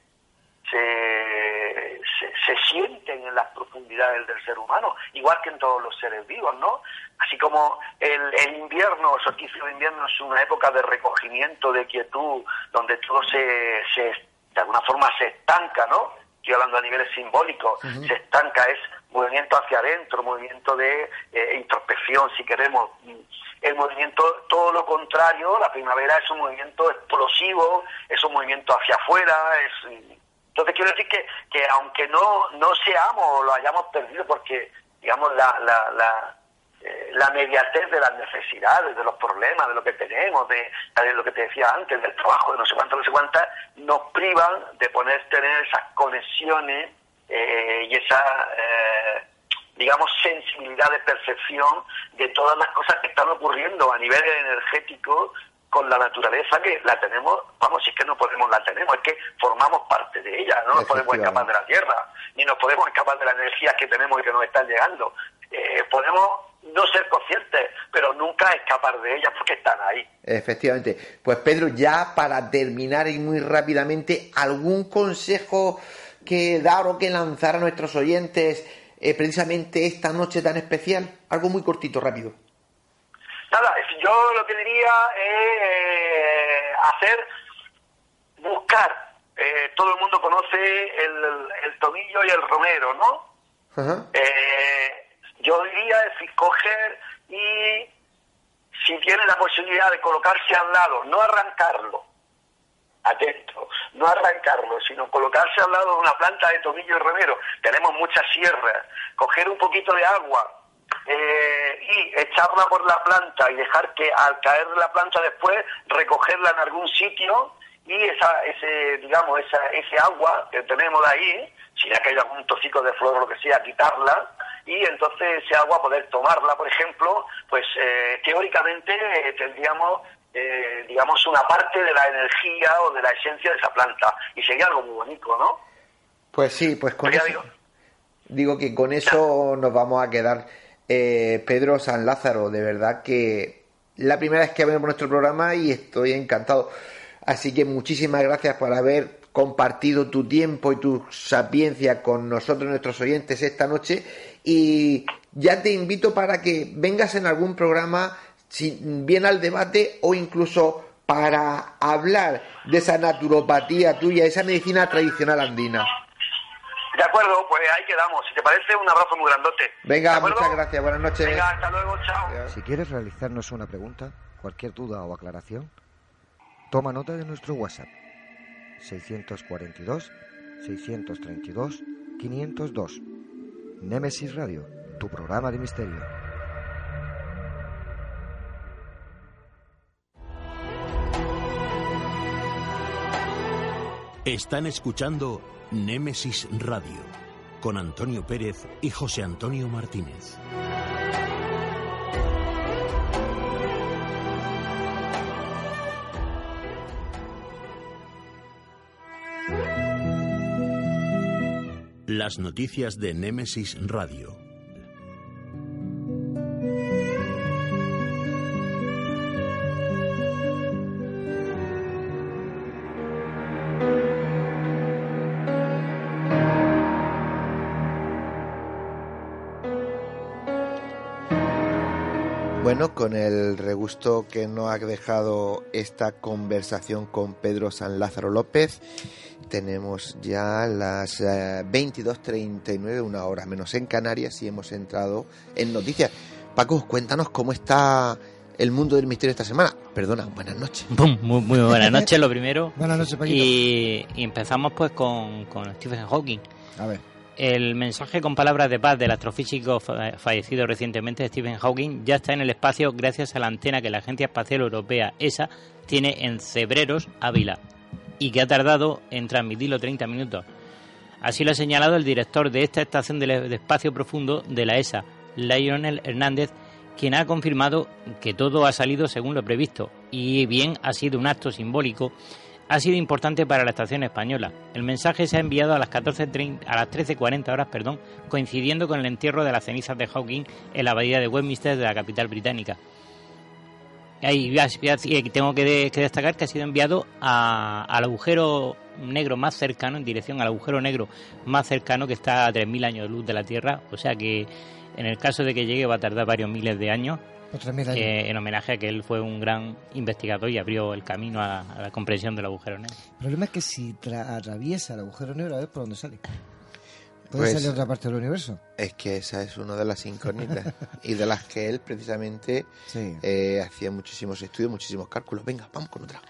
se, se, sienten en las profundidades del ser humano, igual que en todos los seres vivos, ¿no? Así como el, el invierno, el solsticio de invierno es una época de recogimiento, de quietud, donde todo se, se de alguna forma se estanca, ¿no? Estoy hablando a niveles simbólicos, se estanca, es movimiento hacia adentro, movimiento de eh, introspección, si queremos. El movimiento, todo lo contrario, la primavera es un movimiento explosivo, es un movimiento hacia afuera, es... Entonces quiero decir que, que aunque no, no seamos o lo hayamos perdido porque, digamos, la, la, la, eh, la mediatez de las necesidades, de los problemas, de lo que tenemos, de, lo que te decía antes, del trabajo, de no sé cuánto, no sé cuántas, nos privan de poder tener esas conexiones eh, y esa, eh, digamos, sensibilidad de percepción de todas las cosas que están ocurriendo a nivel energético con la naturaleza que la tenemos, vamos, si es que no podemos, la tenemos, es que formamos parte de ella, no nos podemos escapar de la Tierra, ni nos podemos escapar de las energías que tenemos y que nos están llegando. Eh, podemos no ser conscientes, pero nunca escapar de ellas porque están ahí. Efectivamente. Pues Pedro, ya para terminar y muy rápidamente, ¿algún consejo que dar o que lanzar a nuestros oyentes eh, precisamente esta noche tan especial? Algo muy cortito, rápido. Nada, yo lo que diría es eh, hacer, buscar. Eh, todo el mundo conoce el, tomillo y el romero, ¿no? Yo diría es coger y si tiene la posibilidad de colocarse al lado, no arrancarlo, atento, no arrancarlo, sino colocarse al lado de una planta de tomillo y romero. Tenemos muchas sierras, coger un poquito de agua eh, y echarla por la planta y dejar que al caer la planta después recogerla en algún sitio y esa, ese, digamos, esa, ese agua que tenemos ahí, si ya que hay algún tocico de flor o lo que sea, quitarla y entonces ese agua poder tomarla, por ejemplo, pues eh, teóricamente eh, tendríamos eh, digamos, una parte de la energía o de la esencia de esa planta. Y sería algo muy bonito, ¿no? Pues sí, pues con eso. Digo, que con eso nos vamos a quedar. Eh, Pedro San Lázaro, de verdad que la primera vez que vemos nuestro programa y estoy encantado. Así que muchísimas gracias por haber compartido tu tiempo y tu sapiencia con nosotros, nuestros oyentes, esta noche. Y ya te invito para que vengas en algún programa si bien al debate o incluso para hablar de esa naturopatía tuya, esa medicina tradicional andina. De acuerdo, pues ahí quedamos. Si te parece, un abrazo muy grandote. Venga, muchas gracias. Buenas noches. Venga, hasta luego, chao. Si quieres realizarnos una pregunta, cualquier duda o aclaración, toma nota de nuestro WhatsApp. 642 632 502. Némesis Radio, tu programa de misterio. Están escuchando Némesis Radio con Antonio Pérez y José Antonio Martínez. Las noticias de Némesis Radio. Bueno, con el regusto que nos ha dejado esta conversación con Pedro San Lázaro López, tenemos ya las 22.39, eh, una hora menos en Canarias y hemos entrado en noticias. Paco, cuéntanos cómo está el mundo del misterio esta semana. Perdona, buenas noches. Muy, muy buenas *laughs* noches, lo primero. buenas noches, Paquito. Y, y empezamos pues con, con Stephen Hawking. A ver. El mensaje con palabras de paz del astrofísico fallecido recientemente Stephen Hawking ya está en el espacio gracias a la antena que la Agencia Espacial Europea, ESA, tiene en Cebreros, Ávila, y que ha tardado en transmitirlo 30 minutos. Así lo ha señalado el director de esta estación de espacio profundo de la ESA, Lionel Hernández, quien ha confirmado que todo ha salido según lo previsto y bien ha sido un acto simbólico ha sido importante para la estación española. El mensaje se ha enviado a las 14.30 a las 13.40 horas, perdón, coincidiendo con el entierro de las cenizas de Hawking en la abadía de Westminster de la capital británica. Y tengo que, destacar que ha sido enviado al agujero negro más cercano, en dirección al agujero negro más cercano que está a 3.000 años de luz de la Tierra, o sea que en el caso de que llegue va a tardar varios miles de años eh, en homenaje a que él fue un gran investigador y abrió el camino a, la comprensión del agujero negro. El problema es que si atraviesa el agujero negro, a ver por dónde sale. ¿Puede pues salir otra parte del universo? Es que esa es una de las incógnitas y de las que él precisamente eh, hacía muchísimos estudios, muchísimos cálculos. Venga, vamos con otra.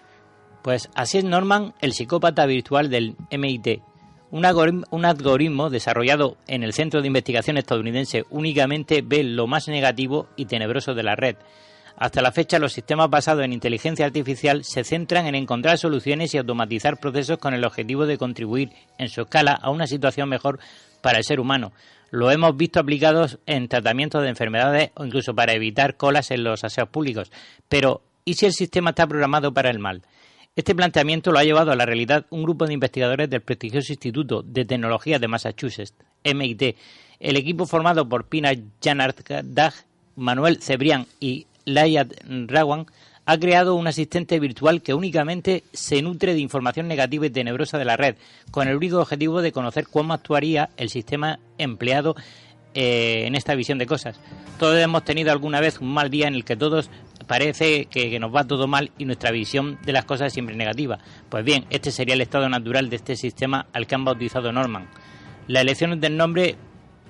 Pues así es Norman, el psicópata virtual del MIT, un algoritmo, desarrollado en el Centro de Investigación estadounidense únicamente ve lo más negativo y tenebroso de la red. Hasta la fecha, los sistemas basados en inteligencia artificial se centran en encontrar soluciones y automatizar procesos con el objetivo de contribuir en su escala a una situación mejor para el ser humano. Lo hemos visto aplicados en tratamientos de enfermedades o incluso para evitar colas en los aseos públicos. Pero, ¿y si el sistema está programado para el mal? Este planteamiento lo ha llevado a la realidad un grupo de investigadores del prestigioso Instituto de Tecnología de Massachusetts, MIT. El equipo formado por Pina Janardag, Manuel Cebrián y Layat Rawan ha creado un asistente virtual que únicamente se nutre de información negativa y tenebrosa de la red, con el único objetivo de conocer cómo actuaría el sistema empleado eh, en esta visión de cosas. Todos hemos tenido alguna vez un mal día en el que todos parece que, nos va todo mal y nuestra visión de las cosas es siempre negativa. Pues bien, este sería el estado natural de este sistema al que han bautizado Norman. La elección del nombre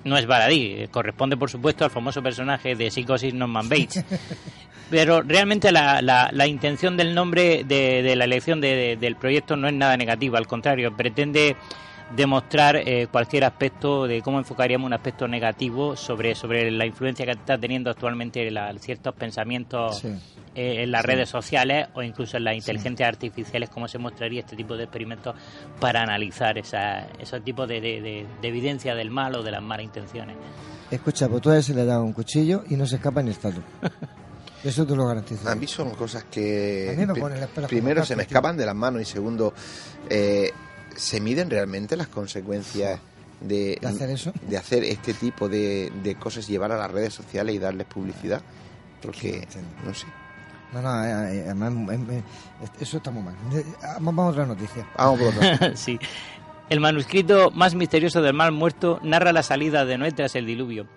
no es baladí, eh, corresponde por supuesto al famoso personaje de Psicosis Norman Bates. *laughs* Pero realmente la, la, intención del nombre de, la elección del proyecto no es nada negativa, al contrario, pretende demostrar eh, cualquier aspecto de cómo enfocaríamos un aspecto negativo sobre, sobre la influencia que está teniendo actualmente ciertos pensamientos eh, en las redes sociales o incluso en las inteligencias artificiales, cómo se mostraría este tipo de experimentos para analizar esa, esos tipos de, de, evidencia del mal o de las malas intenciones. Escucha, pues tú a se le da un cuchillo y no se escapa ni el talón. *laughs* Eso te lo garantizo. A mí son cosas que primero se me escapan de las manos y segundo eh, ¿Se miden realmente las consecuencias de, hacer eso? De hacer este tipo de, de cosas, llevar a las redes sociales y darles publicidad. Porque, no sé. No, no, eh, eh, además, eso está muy mal. Vamos a otra noticia. Vamos por otra. *laughs* sí. El manuscrito más misterioso del mal muerto narra la salida de Noé tras el diluvio.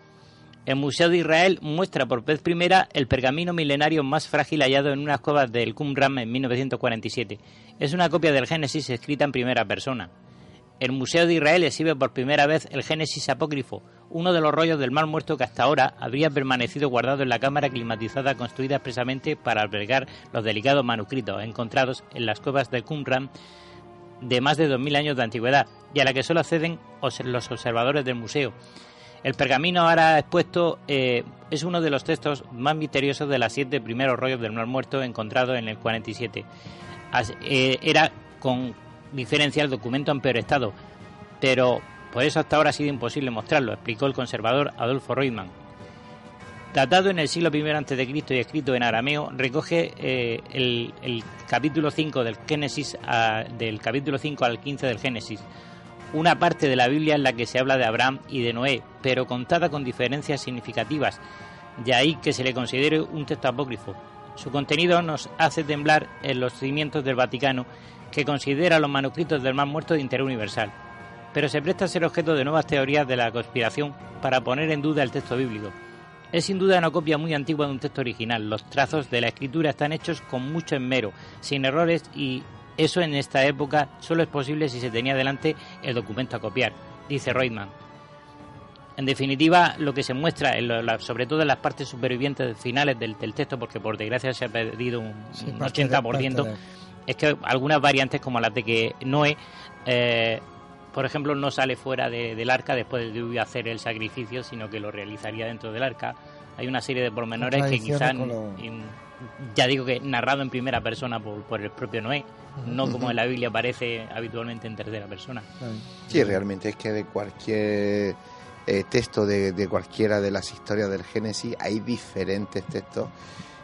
El Museo de Israel muestra por vez primera el pergamino milenario más frágil hallado en unas cuevas del Qumran en 1947. Es una copia del Génesis escrita en primera persona. El Museo de Israel exhibe por primera vez el Génesis apócrifo, uno de los rollos del Mar Muerto que hasta ahora habría permanecido guardado en la cámara climatizada construida expresamente para albergar los delicados manuscritos encontrados en las cuevas del Qumran de más de 2.000 años de antigüedad y a la que solo acceden los observadores del museo. El pergamino ahora expuesto eh, es uno de los textos más misteriosos de las siete primeros rollos del Mar Muerto encontrado en el 47. Eh, era con diferencia el documento en peor estado, pero por eso hasta ahora ha sido imposible mostrarlo, explicó el conservador Adolfo Reutemann. Datado en el siglo I a.C. y escrito en arameo, recoge eh, el, capítulo 5 del Génesis, del capítulo 5 al 15 del Génesis, una parte de la Biblia en la que se habla de Abraham y de Noé, pero contada con diferencias significativas, de ahí que se le considere un texto apócrifo. Su contenido nos hace temblar en los cimientos del Vaticano, que considera los manuscritos del Mar Muerto de interés universal, pero se presta a ser objeto de nuevas teorías de la conspiración para poner en duda el texto bíblico. Es sin duda una copia muy antigua de un texto original. Los trazos de la escritura están hechos con mucho esmero, sin errores y eso en esta época solo es posible si se tenía delante el documento a copiar, dice Reutemann. En definitiva, lo que se muestra, sobre todo en las partes supervivientes finales del, texto, porque por desgracia se ha perdido un, 80%, es que algunas variantes como las de que Noé, eh, por ejemplo, no sale fuera del arca después de hacer el sacrificio, sino que lo realizaría dentro del arca. Hay una serie de pormenores que quizás, ya digo que narrado en primera persona por, el propio Noé, no como en la Biblia aparece habitualmente en tercera persona. Sí, realmente es que de cualquier eh, texto de, de, cualquiera de las historias del Génesis hay diferentes textos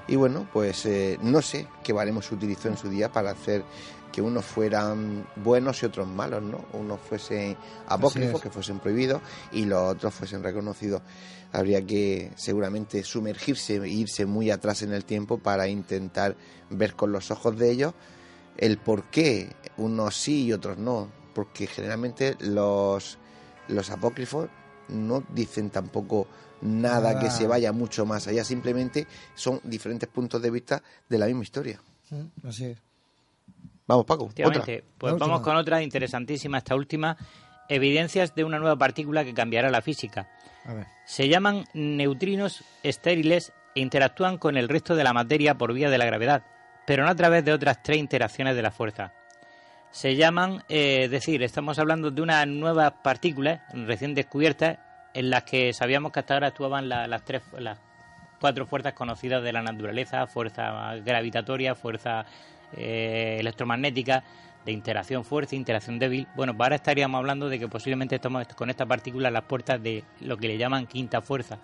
y bueno, pues eh, no sé qué baremos utilizó en su día para hacer que unos fueran buenos y otros malos, ¿no? Unos fuesen apócrifos, que fuesen prohibidos, y los otros fuesen reconocidos. Habría que seguramente sumergirse e irse muy atrás en el tiempo para intentar ver con los ojos de ellos el por qué unos sí y otros no. Porque generalmente los, los apócrifos no dicen tampoco nada, que se vaya mucho más allá, simplemente son diferentes puntos de vista de la misma historia. Mm, así es. Vamos, Paco. Otra. Pues vamos con otra interesantísima, esta última. Evidencias de una nueva partícula que cambiará la física. Se llaman neutrinos estériles e interactúan con el resto de la materia por vía de la gravedad, pero no a través de otras tres interacciones de la fuerza. Se llaman, eh, es decir, estamos hablando de unas nuevas partículas recién descubiertas en las que sabíamos que hasta ahora actuaban las tres, las cuatro fuerzas conocidas de la naturaleza, fuerza gravitatoria, fuerza eh, electromagnética, de interacción fuerte, interacción débil. Bueno, pues ahora estaríamos hablando de que posiblemente estamos con esta partícula a las puertas de lo que le llaman quinta fuerza,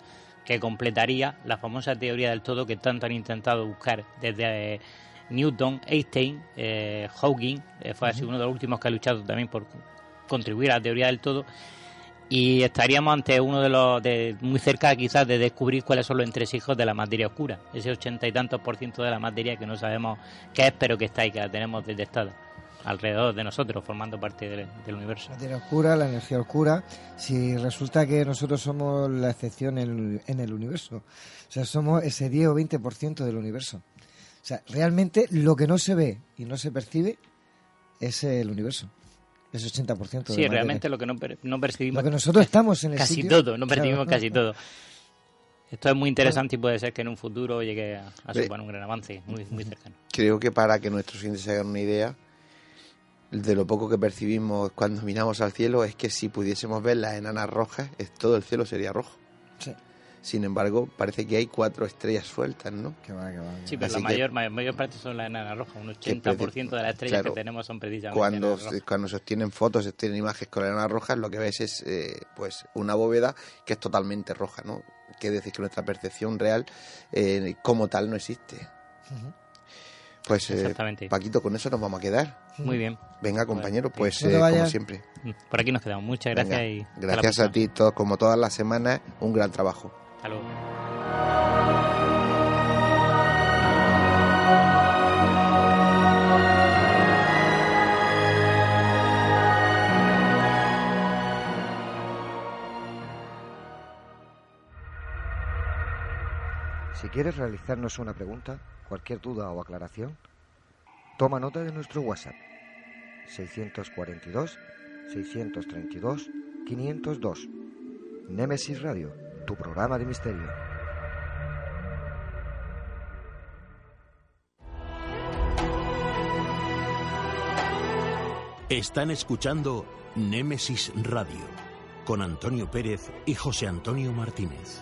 que completaría la famosa teoría del todo que tanto han intentado buscar desde eh, Newton, Einstein, eh, Hawking, fue así uno de los últimos que ha luchado también por contribuir a la teoría del todo y estaríamos ante uno de los de muy cerca quizás de descubrir cuáles son los entresijos de la materia oscura, ese ochenta y tantos por ciento de la materia que no sabemos qué es, pero que está y que la tenemos detectada alrededor de nosotros, formando parte del, universo. La materia oscura, la energía oscura, si resulta que nosotros somos la excepción en, en el universo, o sea, somos ese 10 o 20% del universo. O sea, realmente lo que no se ve y no se percibe es el universo. Es 80%. Sí, realmente lo que no, no percibimos. Lo que nosotros estamos en el Casi todo, no percibimos casi *laughs* todo. Esto es muy interesante y puede ser que en un futuro llegue a, suponer un gran avance muy, muy cercano. Creo que para que nuestros oyentes se hagan una idea de lo poco que percibimos cuando miramos al cielo, es que si pudiésemos ver las enanas rojas, todo el cielo sería rojo. Sí. Sin embargo, parece que hay cuatro estrellas sueltas, ¿no? Sí, pero la mayor, mayor, parte son las enanas rojas. Un 80% de las estrellas que tenemos son precisamente cuando, Cuando se obtienen fotos, se obtienen imágenes con enanas rojas, lo que ves es eh, pues una bóveda que es totalmente roja, ¿no? Quiere decir que nuestra percepción real eh, como tal no existe. Pues eh, Paquito, con eso nos vamos a quedar. Muy bien. Venga, compañero, pues como siempre. Por aquí nos quedamos. Muchas gracias. y gracias a ti, todos, como todas las semanas, un gran trabajo. Si quieres realizarnos una pregunta, cualquier duda o aclaración, toma nota de nuestro WhatsApp 642 632 502 Nemesis Radio tu programa de misterio. Están escuchando Némesis Radio con Antonio Pérez y José Antonio Martínez.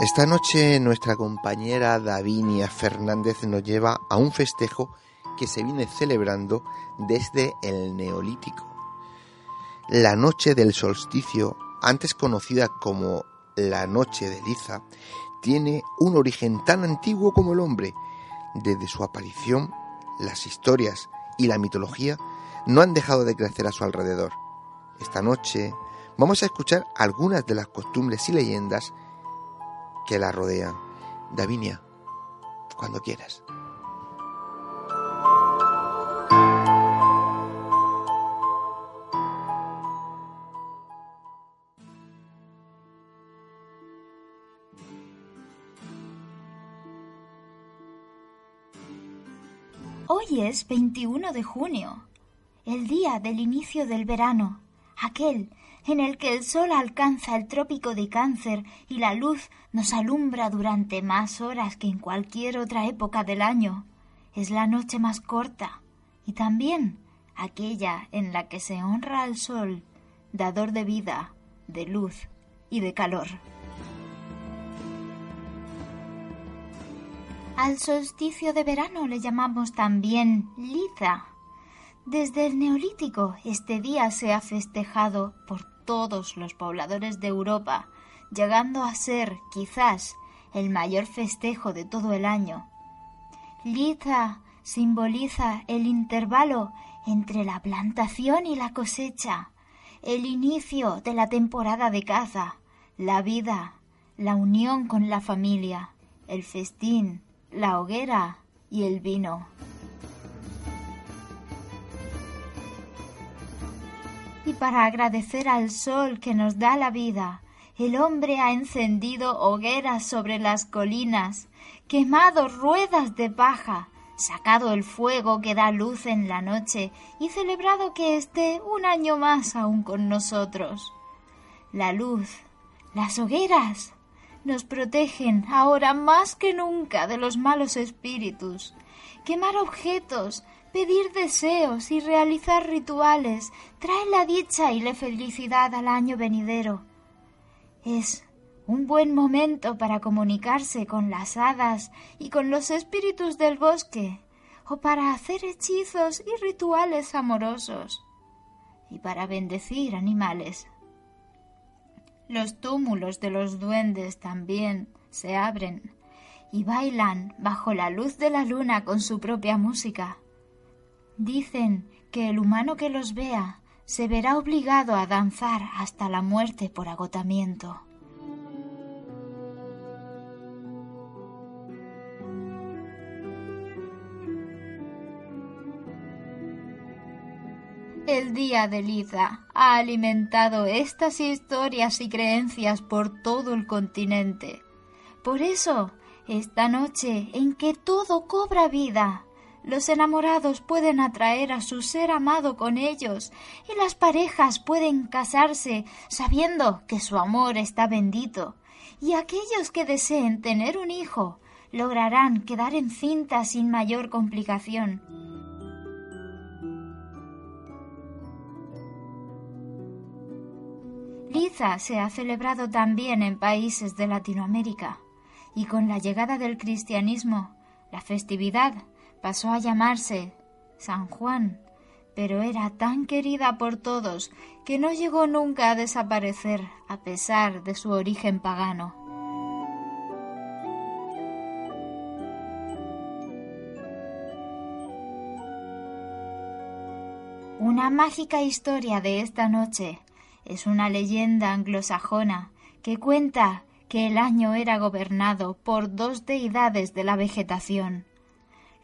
Esta noche nuestra compañera Davinia Fernández nos lleva a un festejo que se viene celebrando desde el Neolítico. La noche del solsticio, antes conocida como la noche de Liza, tiene un origen tan antiguo como el hombre. Desde su aparición, las historias y la mitología no han dejado de crecer a su alrededor. Esta noche vamos a escuchar algunas de las costumbres y leyendas que la rodean. Davinia, cuando quieras. Hoy es 21 de junio, el día del inicio del verano, aquel en el que el sol alcanza el trópico de cáncer y la luz nos alumbra durante más horas que en cualquier otra época del año. Es la noche más corta y también aquella en la que se honra al sol, dador de vida, de luz y de calor. Al solsticio de verano le llamamos también Liza. Desde el neolítico este día se ha festejado por todos los pobladores de Europa, llegando a ser, quizás, el mayor festejo de todo el año. Liza simboliza el intervalo entre la plantación y la cosecha, el inicio de la temporada de caza, la vida, la unión con la familia, el festín, la hoguera y el vino. Para agradecer al sol que nos da la vida, el hombre ha encendido hogueras sobre las colinas, quemado ruedas de paja, sacado el fuego que da luz en la noche y celebrado que esté un año más aún con nosotros. La luz, las hogueras, nos protegen ahora más que nunca de los malos espíritus. Quemar objetos, Pedir deseos y realizar rituales trae la dicha y la felicidad al año venidero. Es un buen momento para comunicarse con las hadas y con los espíritus del bosque, o para hacer hechizos y rituales amorosos, y para bendecir animales. Los túmulos de los duendes también se abren y bailan bajo la luz de la luna con su propia música. Dicen que el humano que los vea se verá obligado a danzar hasta la muerte por agotamiento. El día de Liza ha alimentado estas historias y creencias por todo el continente. Por eso, esta noche en que todo cobra vida, los enamorados pueden atraer a su ser amado con ellos y las parejas pueden casarse sabiendo que su amor está bendito. Y aquellos que deseen tener un hijo lograrán quedar encinta sin mayor complicación. Liza se ha celebrado también en países de Latinoamérica y con la llegada del cristianismo, la festividad pasó a llamarse San Juan, pero era tan querida por todos que no llegó nunca a desaparecer a pesar de su origen pagano. Una mágica historia de esta noche es una leyenda anglosajona que cuenta que el año era gobernado por dos deidades de la vegetación,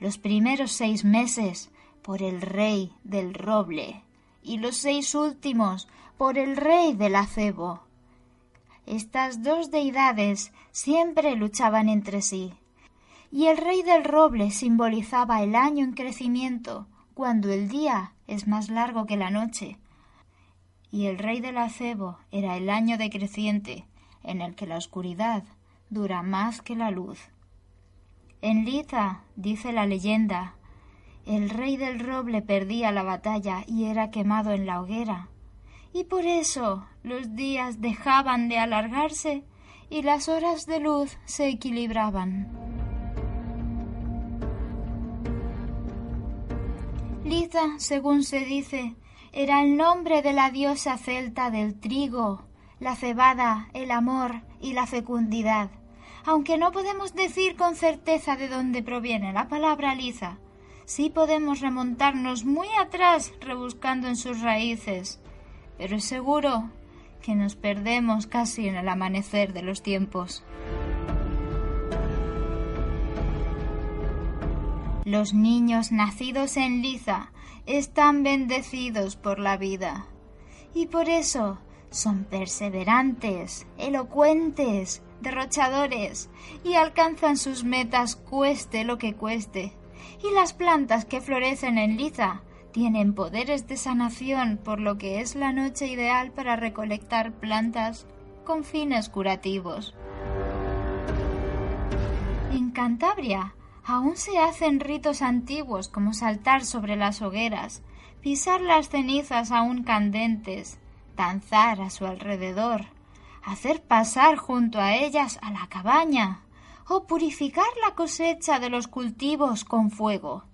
los primeros seis meses por el rey del roble y los seis últimos por el rey del acebo. Estas dos deidades siempre luchaban entre sí, y el rey del roble simbolizaba el año en crecimiento, cuando el día es más largo que la noche, y el rey del acebo era el año decreciente, en el que la oscuridad dura más que la luz. En Liza, dice la leyenda, el rey del roble perdía la batalla y era quemado en la hoguera. Y por eso los días dejaban de alargarse y las horas de luz se equilibraban. Liza, según se dice, era el nombre de la diosa celta del trigo, la cebada, el amor y la fecundidad. Aunque no podemos decir con certeza de dónde proviene la palabra Liza, sí podemos remontarnos muy atrás rebuscando en sus raíces. Pero es seguro que nos perdemos casi en el amanecer de los tiempos. Los niños nacidos en Liza están bendecidos por la vida y por eso son perseverantes, elocuentes, derrochadores y alcanzan sus metas cueste lo que cueste. Y las plantas que florecen en Liza tienen poderes de sanación, por lo que es la noche ideal para recolectar plantas con fines curativos. En Cantabria aún se hacen ritos antiguos como saltar sobre las hogueras, pisar las cenizas aún candentes, danzar a su alrededor, hacer pasar junto a ellas a la cabaña, o purificar la cosecha de los cultivos con fuego.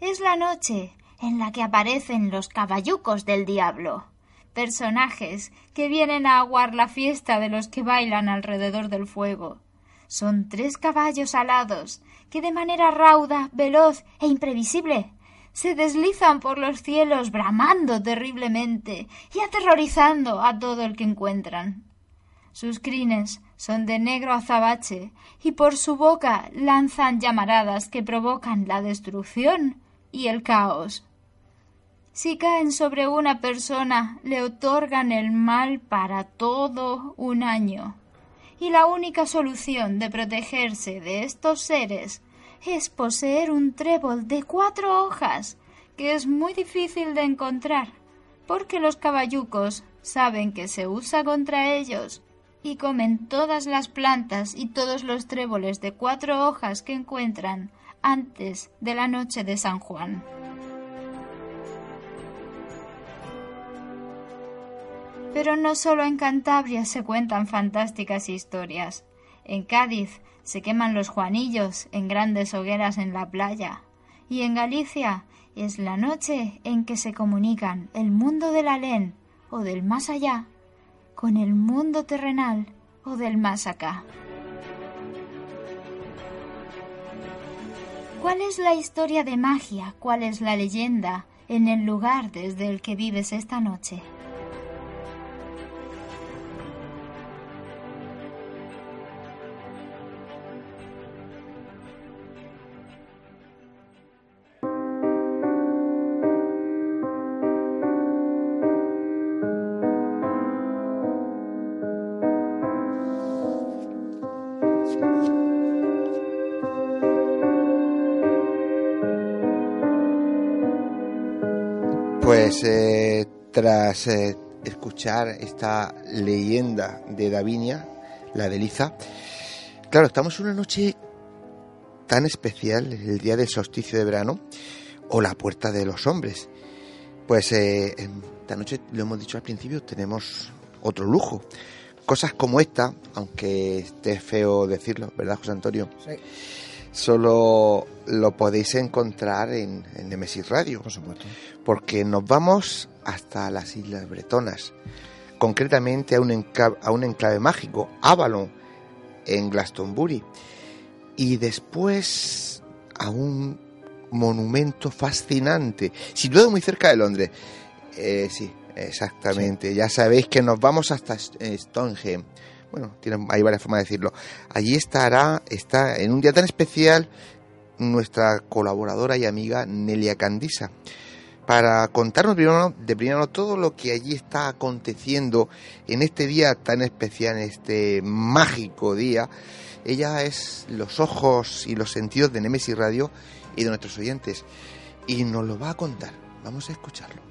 Es la noche en la que aparecen los caballucos del diablo, personajes que vienen a aguar la fiesta de los que bailan alrededor del fuego. Son tres caballos alados que de manera rauda, veloz e imprevisible se deslizan por los cielos bramando terriblemente y aterrorizando a todo el que encuentran. Sus crines son de negro azabache y por su boca lanzan llamaradas que provocan la destrucción y el caos. Si caen sobre una persona, le otorgan el mal para todo un año. Y la única solución de protegerse de estos seres es poseer un trébol de cuatro hojas, que es muy difícil de encontrar, porque los caballucos saben que se usa contra ellos y comen todas las plantas y todos los tréboles de cuatro hojas que encuentran antes de la noche de San Juan. Pero no solo en Cantabria se cuentan fantásticas historias. En Cádiz se queman los juanillos en grandes hogueras en la playa. Y en Galicia es la noche en que se comunican el mundo del alén o del más allá con el mundo terrenal o del más acá. ¿Cuál es la historia de magia? ¿Cuál es la leyenda en el lugar desde el que vives esta noche? Pues eh, tras eh, escuchar esta leyenda de Davinia, la de Liza, claro, estamos en una noche tan especial, el día del solsticio de verano, o la puerta de los hombres. Pues eh, esta noche, lo hemos dicho al principio, tenemos otro lujo. Cosas como esta, aunque esté feo decirlo, ¿verdad, José Antonio? Sí. Solo lo podéis encontrar en, en Nemesis Radio. Por supuesto. Porque nos vamos hasta las Islas Bretonas, concretamente a un, enclave, a un enclave mágico, Avalon, en Glastonbury, y después a un monumento fascinante, situado muy cerca de Londres. Eh, sí, exactamente. Ya sabéis que nos vamos hasta Stonehenge. Bueno, hay varias formas de decirlo. Allí estará, está en un día tan especial nuestra colaboradora y amiga Nelia Candisa para contarnos primero, de primero todo lo que allí está aconteciendo en este día tan especial, en este mágico día. Ella es los ojos y los sentidos de Nemesis Radio y de nuestros oyentes y nos lo va a contar. Vamos a escucharlo.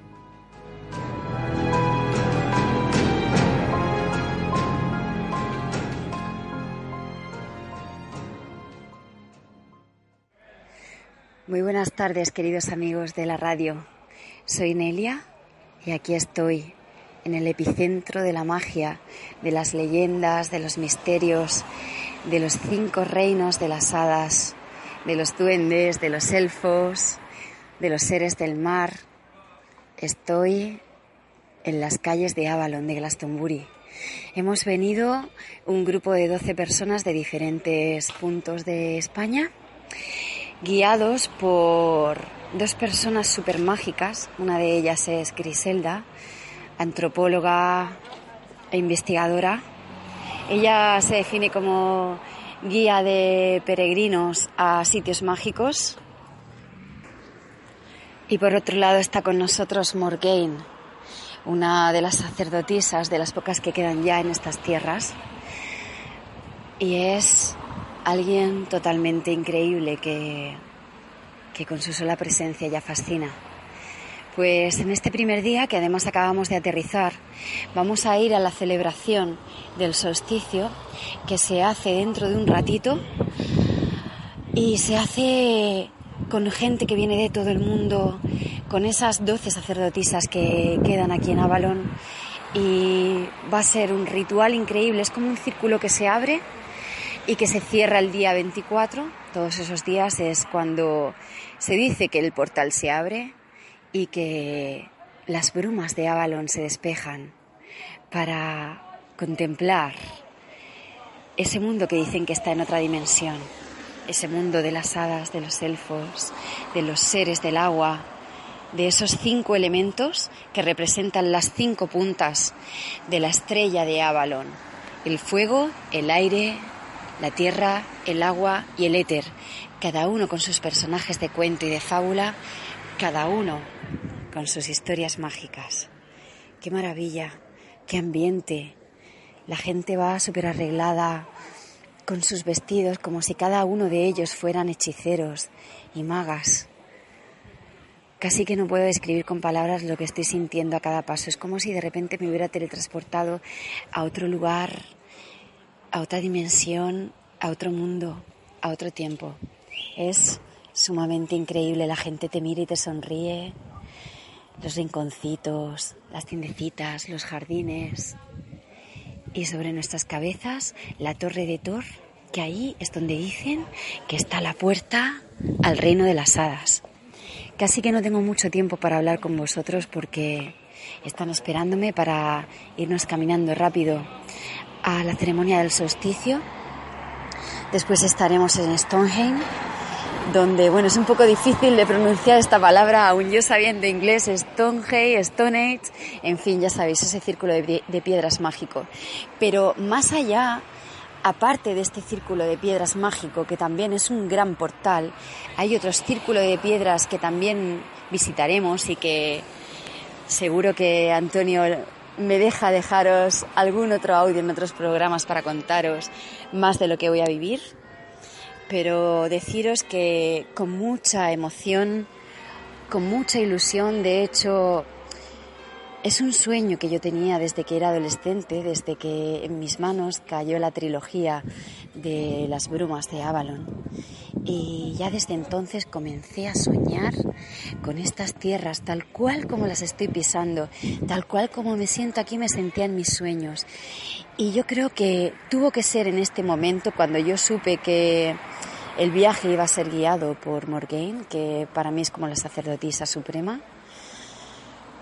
Muy buenas tardes, queridos amigos de la radio. Soy Nelia y aquí estoy en el epicentro de la magia, de las leyendas, de los misterios, de los cinco reinos de las hadas, de los duendes, de los elfos, de los seres del mar. Estoy en las calles de Avalon, de Glastonbury. Hemos venido un grupo de 12 personas de diferentes puntos de España, guiados por dos personas súper mágicas. Una de ellas es Griselda, antropóloga e investigadora. Ella se define como guía de peregrinos a sitios mágicos. Y por otro lado está con nosotros Morgaine, una de las sacerdotisas de las pocas que quedan ya en estas tierras. Y es alguien totalmente increíble que, que con su sola presencia ya fascina. Pues en este primer día, que además acabamos de aterrizar, vamos a ir a la celebración del solsticio que se hace dentro de un ratito y se hace con gente que viene de todo el mundo, con esas doce sacerdotisas que quedan aquí en Avalon y va a ser un ritual increíble, es como un círculo que se abre y que se cierra el día 24, todos esos días es cuando se dice que el portal se abre y que las brumas de Avalon se despejan para contemplar ese mundo que dicen que está en otra dimensión, ese mundo de las hadas, de los elfos, de los seres del agua, de esos cinco elementos que representan las cinco puntas de la estrella de Avalon, el fuego, el aire, la tierra, el agua y el éter, cada uno con sus personajes de cuento y de fábula, cada uno con sus historias mágicas. Qué maravilla, qué ambiente. La gente va súper arreglada con sus vestidos como si cada uno de ellos fueran hechiceros y magas. Casi que no puedo describir con palabras lo que estoy sintiendo a cada paso. Es como si de repente me hubiera teletransportado a otro lugar, a otra dimensión, a otro mundo, a otro tiempo. Es sumamente increíble, la gente te mira y te sonríe, los rinconcitos, las tiendecitas, los jardines y sobre nuestras cabezas la torre de Thor, que ahí es donde dicen que está la puerta al reino de las hadas. Casi que no tengo mucho tiempo para hablar con vosotros porque están esperándome para irnos caminando rápido a la ceremonia del solsticio. Después estaremos en Stonehenge, donde, bueno, es un poco difícil de pronunciar esta palabra, aún yo sabiendo inglés, Stonehenge, Stonehenge, en fin, ya sabéis, ese círculo de, de piedras mágico. Pero más allá, aparte de este círculo de piedras mágico, que también es un gran portal, hay otros círculos de piedras que también visitaremos y que seguro que Antonio me deja dejaros algún otro audio en otros programas para contaros más de lo que voy a vivir, pero deciros que con mucha emoción, con mucha ilusión, de hecho, es un sueño que yo tenía desde que era adolescente, desde que en mis manos cayó la trilogía de las brumas de Avalon. Y ya desde entonces comencé a soñar con estas tierras tal cual como las estoy pisando, tal cual como me siento aquí me sentía en mis sueños. Y yo creo que tuvo que ser en este momento cuando yo supe que el viaje iba a ser guiado por Morgaine, que para mí es como la sacerdotisa suprema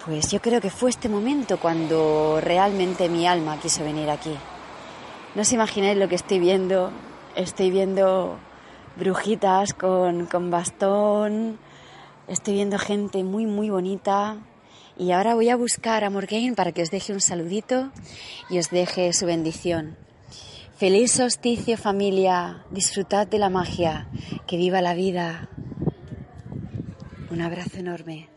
pues yo creo que fue este momento cuando realmente mi alma quiso venir aquí. No os imagináis lo que estoy viendo. Estoy viendo brujitas con, con bastón. Estoy viendo gente muy, muy bonita. Y ahora voy a buscar a Morgaine para que os deje un saludito y os deje su bendición. Feliz solsticio familia, disfrutad de la magia, que viva la vida. Un abrazo enorme.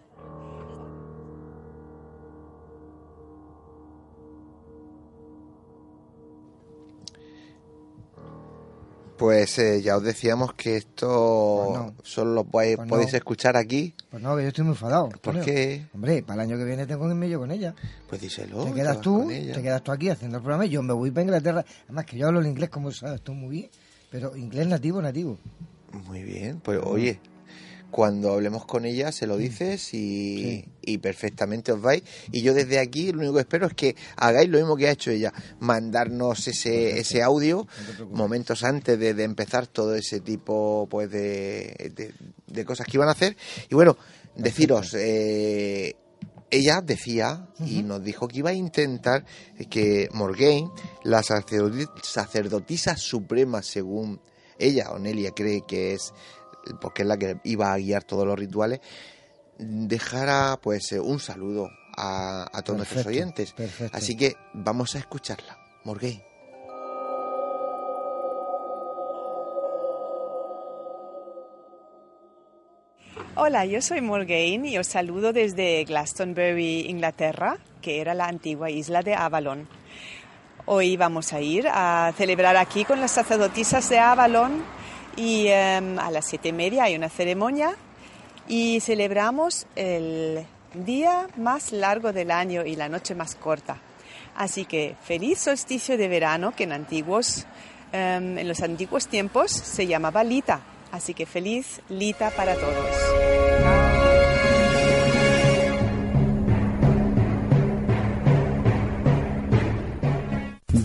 Pues eh, ya os decíamos que esto Pues no. solo lo podéis, Pues no. podéis escuchar aquí. Pues no, que yo estoy muy enfadado. ¿Por Antonio. qué? Hombre, para el año que viene tengo que irme yo con ella. Pues díselo. te quedas tú, te quedas tú aquí haciendo el programa y yo me voy para Inglaterra. Además que yo hablo el inglés como sabes tú muy bien, pero inglés nativo, nativo. Muy bien, pues oye, cuando hablemos con ella se lo dices y, y, perfectamente os vais. Y yo desde aquí lo único que espero es que hagáis lo mismo que ha hecho ella, mandarnos ese, ese audio momentos antes de, empezar todo ese tipo pues de, de, cosas que iban a hacer. Y bueno, deciros... Eh, ella decía y nos dijo que iba a intentar que Morgaine, la sacerdotisa suprema según ella, Onelia cree que es porque es la que iba a guiar todos los rituales, dejara pues eh, un saludo a, todos nuestros oyentes. Así que vamos a escucharla. Morgay. Hola, yo soy Morgaine y os saludo desde Glastonbury, Inglaterra, que era la antigua isla de Avalon. Hoy vamos a ir a celebrar aquí con las sacerdotisas de Avalon y em, a las siete y media hay una ceremonia y celebramos el día más largo del año y la noche más corta. Así que feliz solsticio de verano que en antiguos em, en los antiguos tiempos se llamaba Lita. Así que feliz Lita para todos.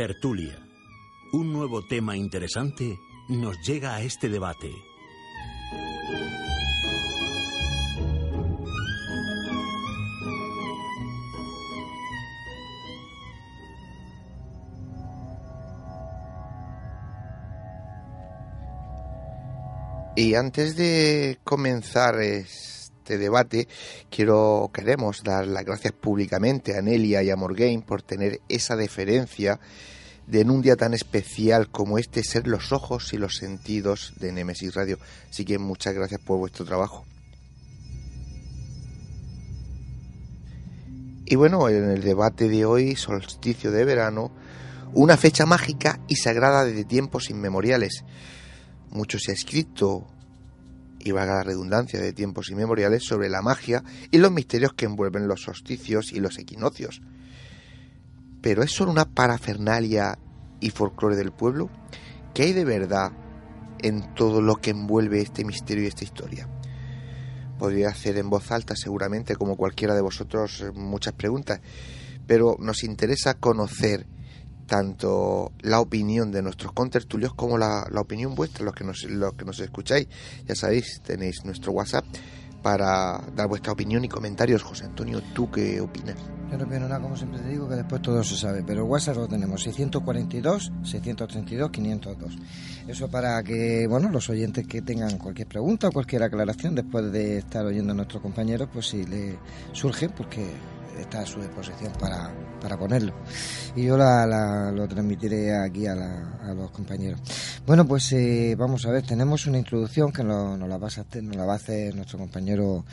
Tertulia. Un nuevo tema interesante nos llega a este debate. Y antes de comenzar este debate, quiero queremos dar las gracias públicamente a Nelia y a Morgaine por tener esa deferencia de en un día tan especial como este ser los ojos y los sentidos de Nemesis Radio. Así que muchas gracias por vuestro trabajo. Y bueno, en el debate de hoy, solsticio de verano, una fecha mágica y sagrada desde tiempos inmemoriales. Mucho se ha escrito, y valga la redundancia, de tiempos inmemoriales sobre la magia y los misterios que envuelven los solsticios y los equinoccios pero es solo una parafernalia y folclore del pueblo? ¿Qué hay de verdad en todo lo que envuelve este misterio y esta historia? podría hacer en voz alta seguramente como cualquiera de vosotros muchas preguntas, pero nos interesa conocer tanto la opinión de nuestros contertulios como la, la opinión vuestra, los que, nos, los que nos escucháis. Ya sabéis, tenéis nuestro WhatsApp para dar vuestra opinión y comentarios. José Antonio, ¿tú qué opinas? Yo no opino nada, como siempre te digo, que después todo se sabe. Pero WhatsApp lo tenemos, 642, 632, 502. Eso para que, bueno, los oyentes que tengan cualquier pregunta o cualquier aclaración después de estar oyendo a nuestros compañeros, pues si le surge, porque está a su disposición para, para ponerlo. Y yo la, lo transmitiré aquí a, a, los compañeros. Bueno, pues eh, vamos a ver, tenemos una introducción que nos, la, va a hacer, nos la va a hacer nuestro compañero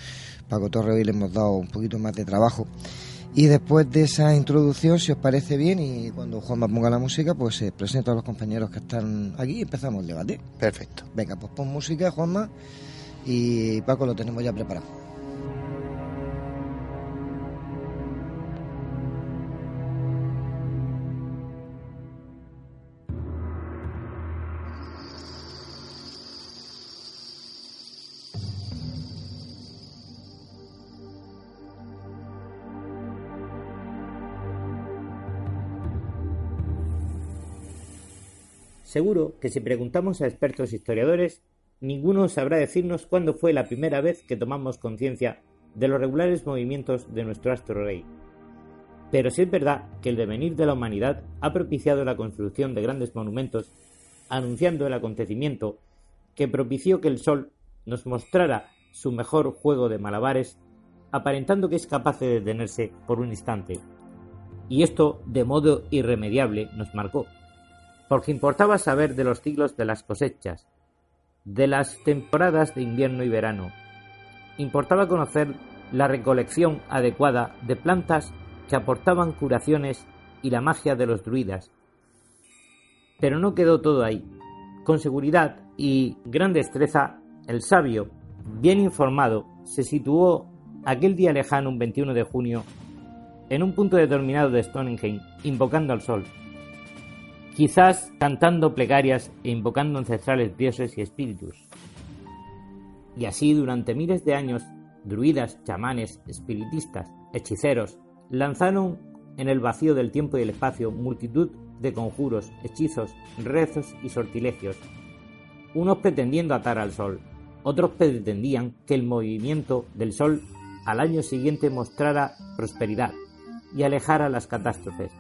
Paco Torre. Hoy le hemos dado un poquito más de trabajo. Y después de esa introducción, si os parece bien, y cuando Juanma ponga la música, pues se presento a los compañeros que están aquí y empezamos el debate. Perfecto. Venga, pues pon música, Juanma, y Paco lo tenemos ya preparado. Seguro que si preguntamos a expertos historiadores, ninguno sabrá decirnos cuándo fue la primera vez que tomamos conciencia de los regulares movimientos de nuestro astro rey. Pero sí es verdad que el devenir de la humanidad ha propiciado la construcción de grandes monumentos, anunciando el acontecimiento que propició que el Sol nos mostrara su mejor juego de malabares, aparentando que es capaz de detenerse por un instante. Y esto, de modo irremediable, nos marcó porque importaba saber de los ciclos de las cosechas, de las temporadas de invierno y verano. Importaba conocer la recolección adecuada de plantas que aportaban curaciones y la magia de los druidas. Pero no quedó todo ahí. Con seguridad y gran destreza, el sabio, bien informado, se situó aquel día lejano, un 21 de junio, en un punto determinado de Stonehenge, invocando al sol quizás cantando plegarias e invocando ancestrales dioses y espíritus. Y así durante miles de años, druidas, chamanes, espiritistas, hechiceros, lanzaron en el vacío del tiempo y el espacio multitud de conjuros, hechizos, rezos y sortilegios, unos pretendiendo atar al sol, otros pretendían que el movimiento del sol al año siguiente mostrara prosperidad y alejara las catástrofes,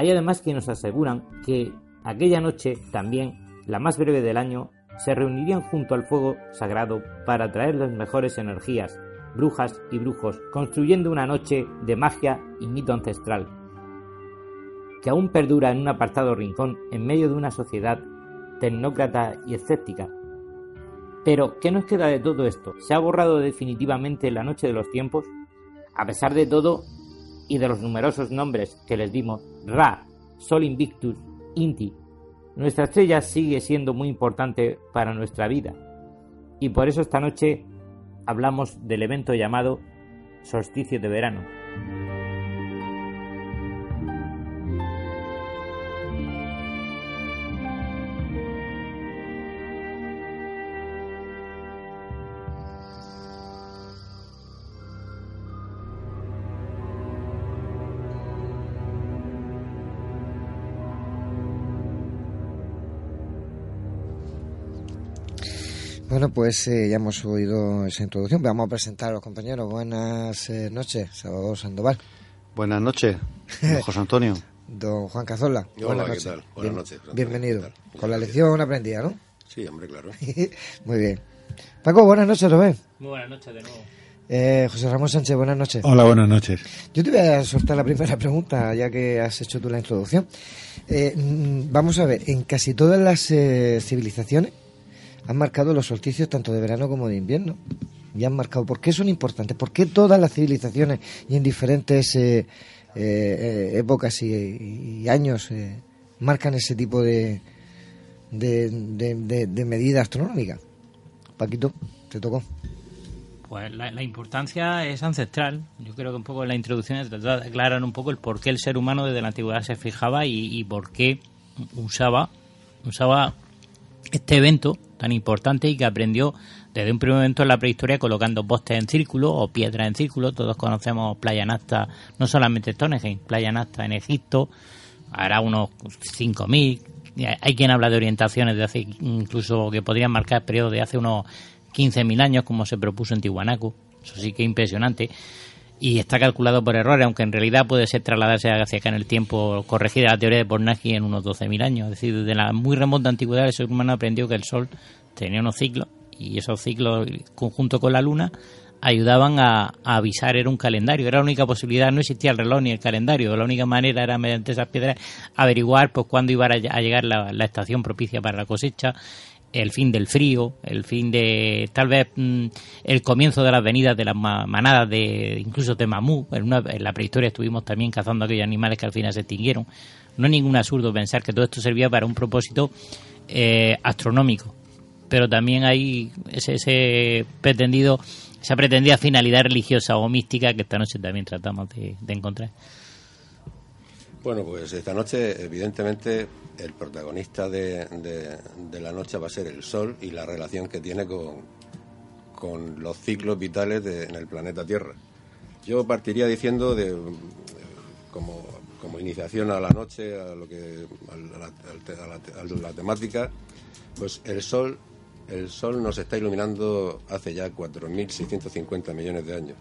hay además quienes aseguran que aquella noche, también la más breve del año, se reunirían junto al fuego sagrado para traer las mejores energías, brujas y brujos, construyendo una noche de magia y mito ancestral, que aún perdura en un apartado rincón en medio de una sociedad tecnócrata y escéptica. Pero, ¿qué nos queda de todo esto? ¿Se ha borrado definitivamente la noche de los tiempos? A pesar de todo, y de los numerosos nombres que les dimos, Ra, Sol Invictus, Inti, nuestra estrella sigue siendo muy importante para nuestra vida. Y por eso esta noche hablamos del evento llamado solsticio de verano. Bueno, pues eh, ya hemos oído esa introducción. Vamos a presentar a los compañeros. Buenas eh, noches, Salvador Sandoval. Buenas noches, don José Antonio. *laughs* don Juan Cazola. Hola, ¿qué tal? Buenas noches. Bienvenido. Con la lección aprendida, ¿no? Sí, hombre, claro. *laughs* Muy bien. Paco, buenas noches, Robert. Muy buenas noches de nuevo. Eh, José Ramón Sánchez, buenas noches. Hola, buenas noches. Yo te voy a soltar la primera pregunta, ya que has hecho tú la introducción. Mm, vamos a ver, en casi todas las civilizaciones han marcado los solsticios tanto de verano como de invierno. Y han marcado. ¿Por qué son importantes? ¿Por qué todas las civilizaciones y en diferentes eh, eh, eh, épocas y, años marcan ese tipo de, de, medida astronómica? Paquito, te tocó. Pues la, importancia es ancestral. Yo creo que un poco en la introducción aclaran un poco el por qué el ser humano desde la antigüedad se fijaba y, y por qué usaba, usaba este evento tan importante y que aprendió desde un primer momento en la prehistoria colocando postes en círculo o piedras en círculo. Todos conocemos Playa Nasta, no solamente Stonehenge, Playa Nasta en Egipto, hará unos 5.000. Hay quien habla de orientaciones de hace incluso que podrían marcar periodos de hace unos 15.000 años, como se propuso en Tiwanaku. Eso sí que es impresionante. Y está calculado por errores, aunque en realidad puede ser trasladarse hacia acá en el tiempo, corregida la teoría de Pornagi en unos 12.000 años. Es decir, desde la muy remota antigüedad el ser humano aprendió que el Sol tenía unos ciclos y esos ciclos, conjunto con la Luna, ayudaban a, avisar, era un calendario, era la única posibilidad, no existía el reloj ni el calendario, la única manera era mediante esas piedras averiguar pues cuándo iba a, llegar la, estación propicia para la cosecha, el fin del frío, el fin de tal vez mm, el comienzo de las venidas de las manadas de incluso de mamú, en, la prehistoria estuvimos también cazando aquellos animales que al final se extinguieron. No es ningún absurdo pensar que todo esto servía para un propósito eh, astronómico, pero también hay ese, ese pretendido esa pretendida finalidad religiosa o mística que esta noche también tratamos de, encontrar. Bueno, pues esta noche, evidentemente, el protagonista de, la noche va a ser el Sol y la relación que tiene con, con los ciclos vitales en el planeta Tierra. Yo partiría diciendo de como, como iniciación a la noche, a lo que a la temática, pues el Sol el Sol nos está iluminando hace ya 4.650 millones de años.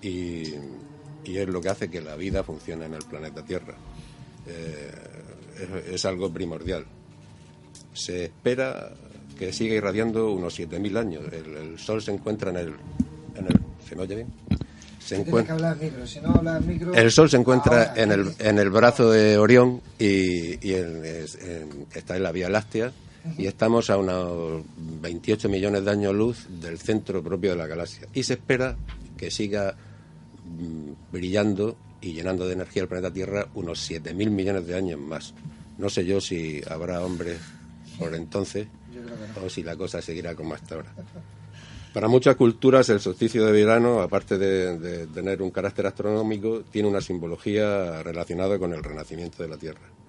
Y, es lo que hace que la vida funcione en el planeta Tierra. Eh, es, algo primordial. Se espera que siga irradiando unos 7.000 años. El, Sol se encuentra en el, ¿Se me oye bien? Se encuentra, el Sol se encuentra en, el, en el brazo de Orión y, está en la Vía Láctea y estamos a unos 28 millones de años luz del centro propio de la galaxia. Y se espera que siga brillando y llenando de energía el planeta Tierra unos 7.000 millones de años más. No sé yo si habrá hombres por entonces o si la cosa seguirá como hasta ahora. Para muchas culturas el solsticio de verano, aparte de tener un carácter astronómico, tiene una simbología relacionada con el renacimiento de la Tierra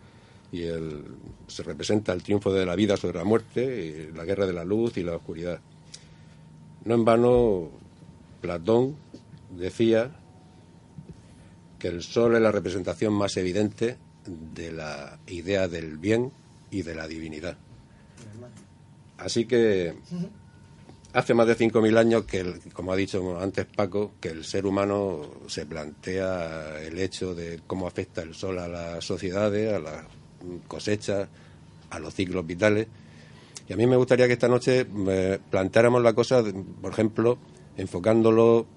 y el, se representa el triunfo de la vida sobre la muerte, la guerra de la luz y la oscuridad. No en vano, Platón decía que el sol es la representación más evidente de la idea del bien y de la divinidad. Así que hace más de 5.000 años que, como ha dicho antes Paco, que el ser humano se plantea el hecho de cómo afecta el sol a las sociedades, a las cosecha, a los ciclos vitales. Y a mí me gustaría que esta noche eh, planteáramos la cosa, por ejemplo, enfocándolo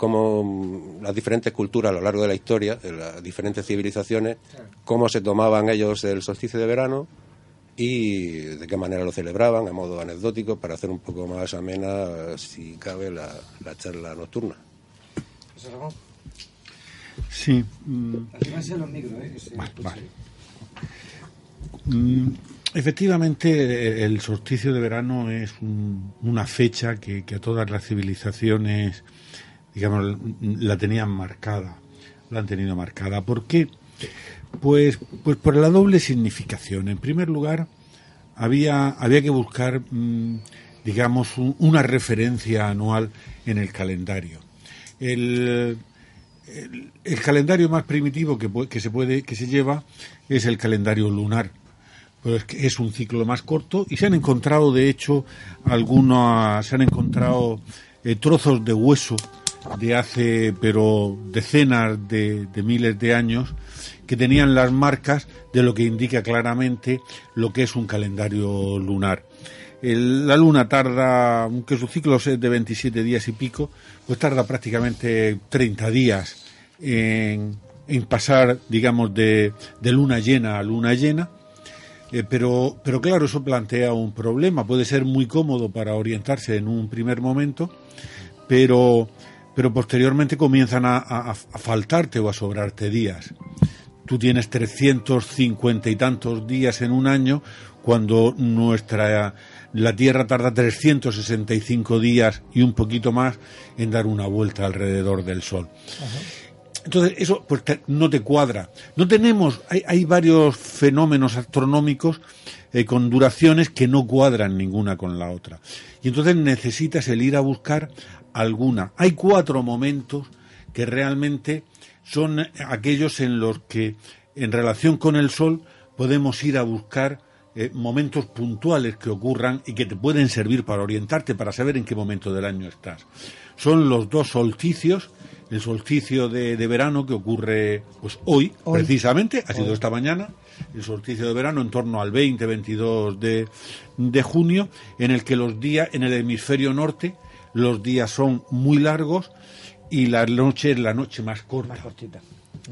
como mm, las diferentes culturas a lo largo de la historia, las diferentes civilizaciones, cómo se tomaban ellos el solsticio de verano y de qué manera lo celebraban, a modo anecdótico, para hacer un poco más amena, si cabe, la, charla nocturna. Sí. Mm. los micros, ¿eh? Mm, efectivamente, el solsticio de verano es una fecha que, a todas las civilizaciones, digamos, la tenían marcada, la han tenido marcada. ¿Por qué? Pues, pues por la doble significación. En primer lugar, había, había que buscar, mm, digamos, una referencia anual en el calendario. El, el, calendario más primitivo que, que, se puede que se lleva es el calendario lunar pues es un ciclo más corto y se han encontrado de hecho algunos se han encontrado eh, trozos de hueso de hace pero decenas de, miles de años que tenían las marcas de lo que indica claramente lo que es un calendario lunar. la luna tarda, aunque su ciclo es de 27 días y pico, pues tarda prácticamente 30 días en, pasar, digamos, de, de luna llena a luna llena eh, pero, pero claro, eso plantea un problema. Puede ser muy cómodo para orientarse en un primer momento, pero, pero posteriormente comienzan a, faltarte o a sobrarte días. Tú tienes 350 y tantos días en un año cuando nuestra la Tierra tarda 365 días y un poquito más en dar una vuelta alrededor del Sol. Entonces, eso pues no te cuadra. No tenemos, hay, hay varios fenómenos astronómicos eh, con duraciones que no cuadran ninguna con la otra. Y entonces necesitas el ir a buscar alguna. Hay cuatro momentos que realmente son aquellos en los que, en relación con el Sol, podemos ir a buscar eh, momentos puntuales que ocurran y que te pueden servir para orientarte, para saber en qué momento del año estás. Son los dos solsticios, el solsticio de, verano que ocurre pues hoy, precisamente, ha sido esta mañana, el solsticio de verano en torno al 20-22 de, de junio, en el que los días en el hemisferio norte, los días son muy largos y la noche es la noche más corta.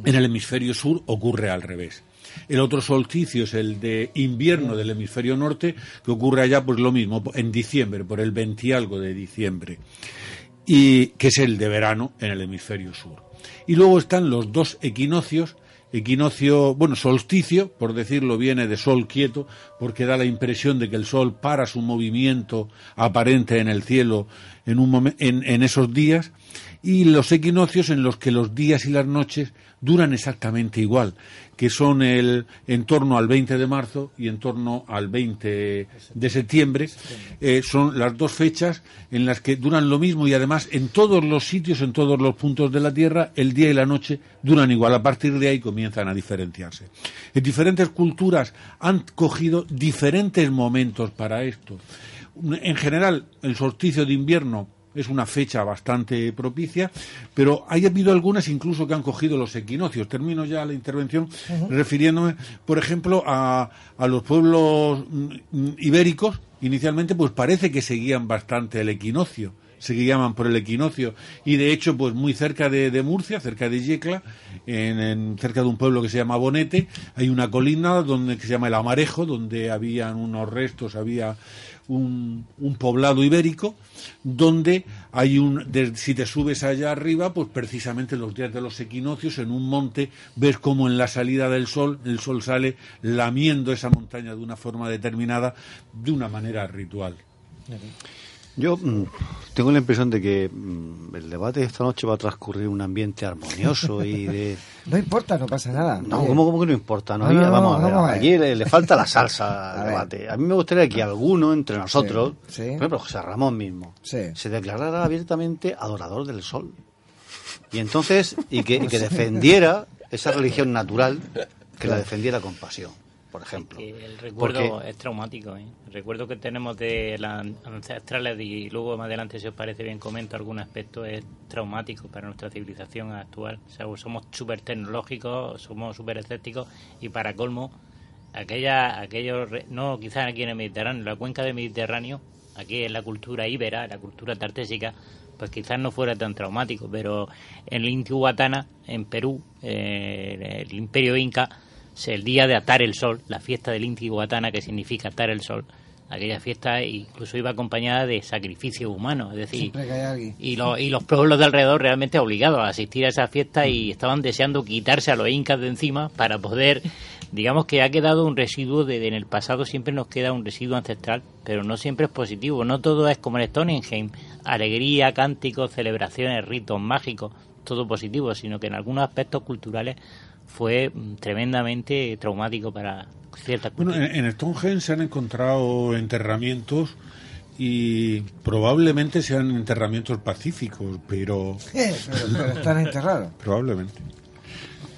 En el hemisferio sur ocurre al revés. El otro solsticio es el de invierno del hemisferio norte, que ocurre allá pues lo mismo, en diciembre, por el 20 algo de diciembre, y que es el de verano en el hemisferio sur. Y luego están los dos equinoccios, equinoccio, bueno, solsticio, por decirlo, viene de sol quieto, porque da la impresión de que el sol para su movimiento aparente en el cielo en, un en esos días, y los equinoccios en los que los días y las noches duran exactamente igual, que son el en torno al 20 de marzo y en torno al 20 de septiembre. Eh, son las dos fechas en las que duran lo mismo y además en todos los sitios, en todos los puntos de la Tierra, el día y la noche duran igual. A partir de ahí comienzan a diferenciarse. En diferentes culturas han cogido diferentes momentos para esto. En general, el solsticio de invierno es una fecha bastante propicia, pero hay habido algunas incluso que han cogido los equinoccios. Termino ya la intervención refiriéndome, por ejemplo, a, a los pueblos mm, ibéricos. Inicialmente, pues parece que seguían bastante el equinoccio se llaman por el equinoccio y de hecho pues muy cerca de, Murcia cerca de Yecla en, cerca de un pueblo que se llama Bonete hay una colina donde que se llama el Amarejo donde habían unos restos había un, poblado ibérico donde hay un, si te subes allá arriba, pues precisamente los días de los equinoccios en un monte ves como en la salida del sol el sol sale lamiendo esa montaña de una forma determinada, de una manera ritual. Yo mm, tengo la impresión de que mm, el debate de esta noche va a transcurrir en un ambiente armonioso y de... *laughs* No importa, no pasa nada. No, ¿cómo, que no importa? No, vamos, a ver, Aquí le, falta la salsa *laughs* al debate. A mí me gustaría que alguno entre nosotros, por ejemplo José Ramón mismo, se declarara abiertamente adorador del sol. Y entonces, y que, y que *laughs* defendiera esa religión natural, que la defendiera con pasión por ejemplo. el recuerdo es traumático. ¿eh? El recuerdo que tenemos de las ancestrales, y luego más adelante, si os parece bien, comento algún aspecto, es traumático para nuestra civilización actual. somos súper tecnológicos, somos súper escépticos y para colmo, aquella, aquellos, no quizás aquí en el Mediterráneo, la cuenca del Mediterráneo, aquí en la cultura íbera, la cultura tartésica, pues quizás no fuera tan traumático, pero en el Intihuatana, en Perú, eh, el imperio inca, el día de atar el sol, la fiesta del Inti Guatana, que significa atar el sol, aquella fiesta incluso iba acompañada de sacrificio humano, es decir, y, y los pueblos de alrededor realmente obligados a asistir a esa fiesta y estaban deseando quitarse a los incas de encima para poder, digamos que ha quedado un residuo de, en el pasado siempre nos queda un residuo ancestral, pero no siempre es positivo, no todo es como en Stonehenge, alegría, cánticos, celebraciones, ritos mágicos, todo positivo, sino que en algunos aspectos culturales fue tremendamente traumático para ciertas Bueno, en, en Stonehenge se han encontrado enterramientos y probablemente sean enterramientos pacíficos, *laughs* pero... pero, están enterrados. Probablemente.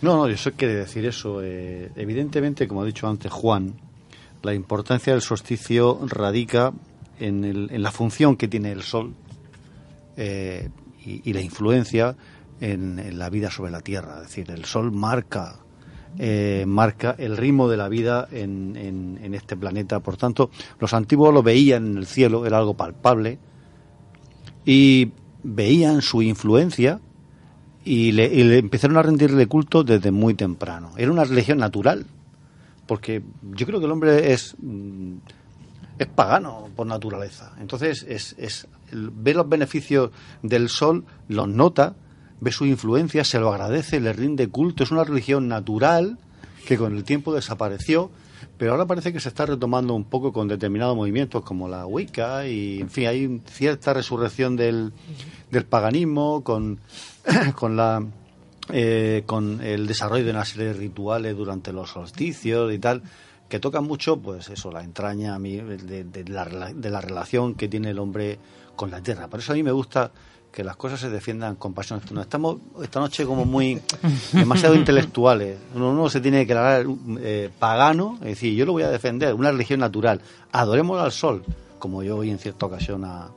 No, no, eso quiere decir eso. Eh, evidentemente, como ha dicho antes Juan, la importancia del solsticio radica en, el, en la función que tiene el Sol eh, y, y, la influencia en, la vida sobre la Tierra. Es decir, el Sol marca, eh, marca el ritmo de la vida en, en, este planeta. Por tanto, los antiguos lo veían en el cielo, era algo palpable, y veían su influencia y le, empezaron a rendirle culto desde muy temprano. Era una religión natural, porque yo creo que el hombre es, mm, es pagano por naturaleza. Entonces, es, es, ve los beneficios del sol, los nota, ve su influencia, se lo agradece, le rinde culto. Es una religión natural que con el tiempo desapareció, pero ahora parece que se está retomando un poco con determinados movimientos como la Wicca y, en fin, hay cierta resurrección del, del paganismo con, *clears throat* con la eh, con el desarrollo de una serie de rituales durante los solsticios y tal que tocan mucho, pues eso, la entraña a mí de, de la, de la relación que tiene el hombre con la tierra. Por eso a mí me gusta que las cosas se defiendan con pasión. No estamos esta noche como muy *laughs* demasiado intelectuales. Uno, uno se tiene que declarar eh, pagano, es decir, yo lo voy a defender, una religión natural. Adoremos al sol, como yo oí en cierta ocasión a,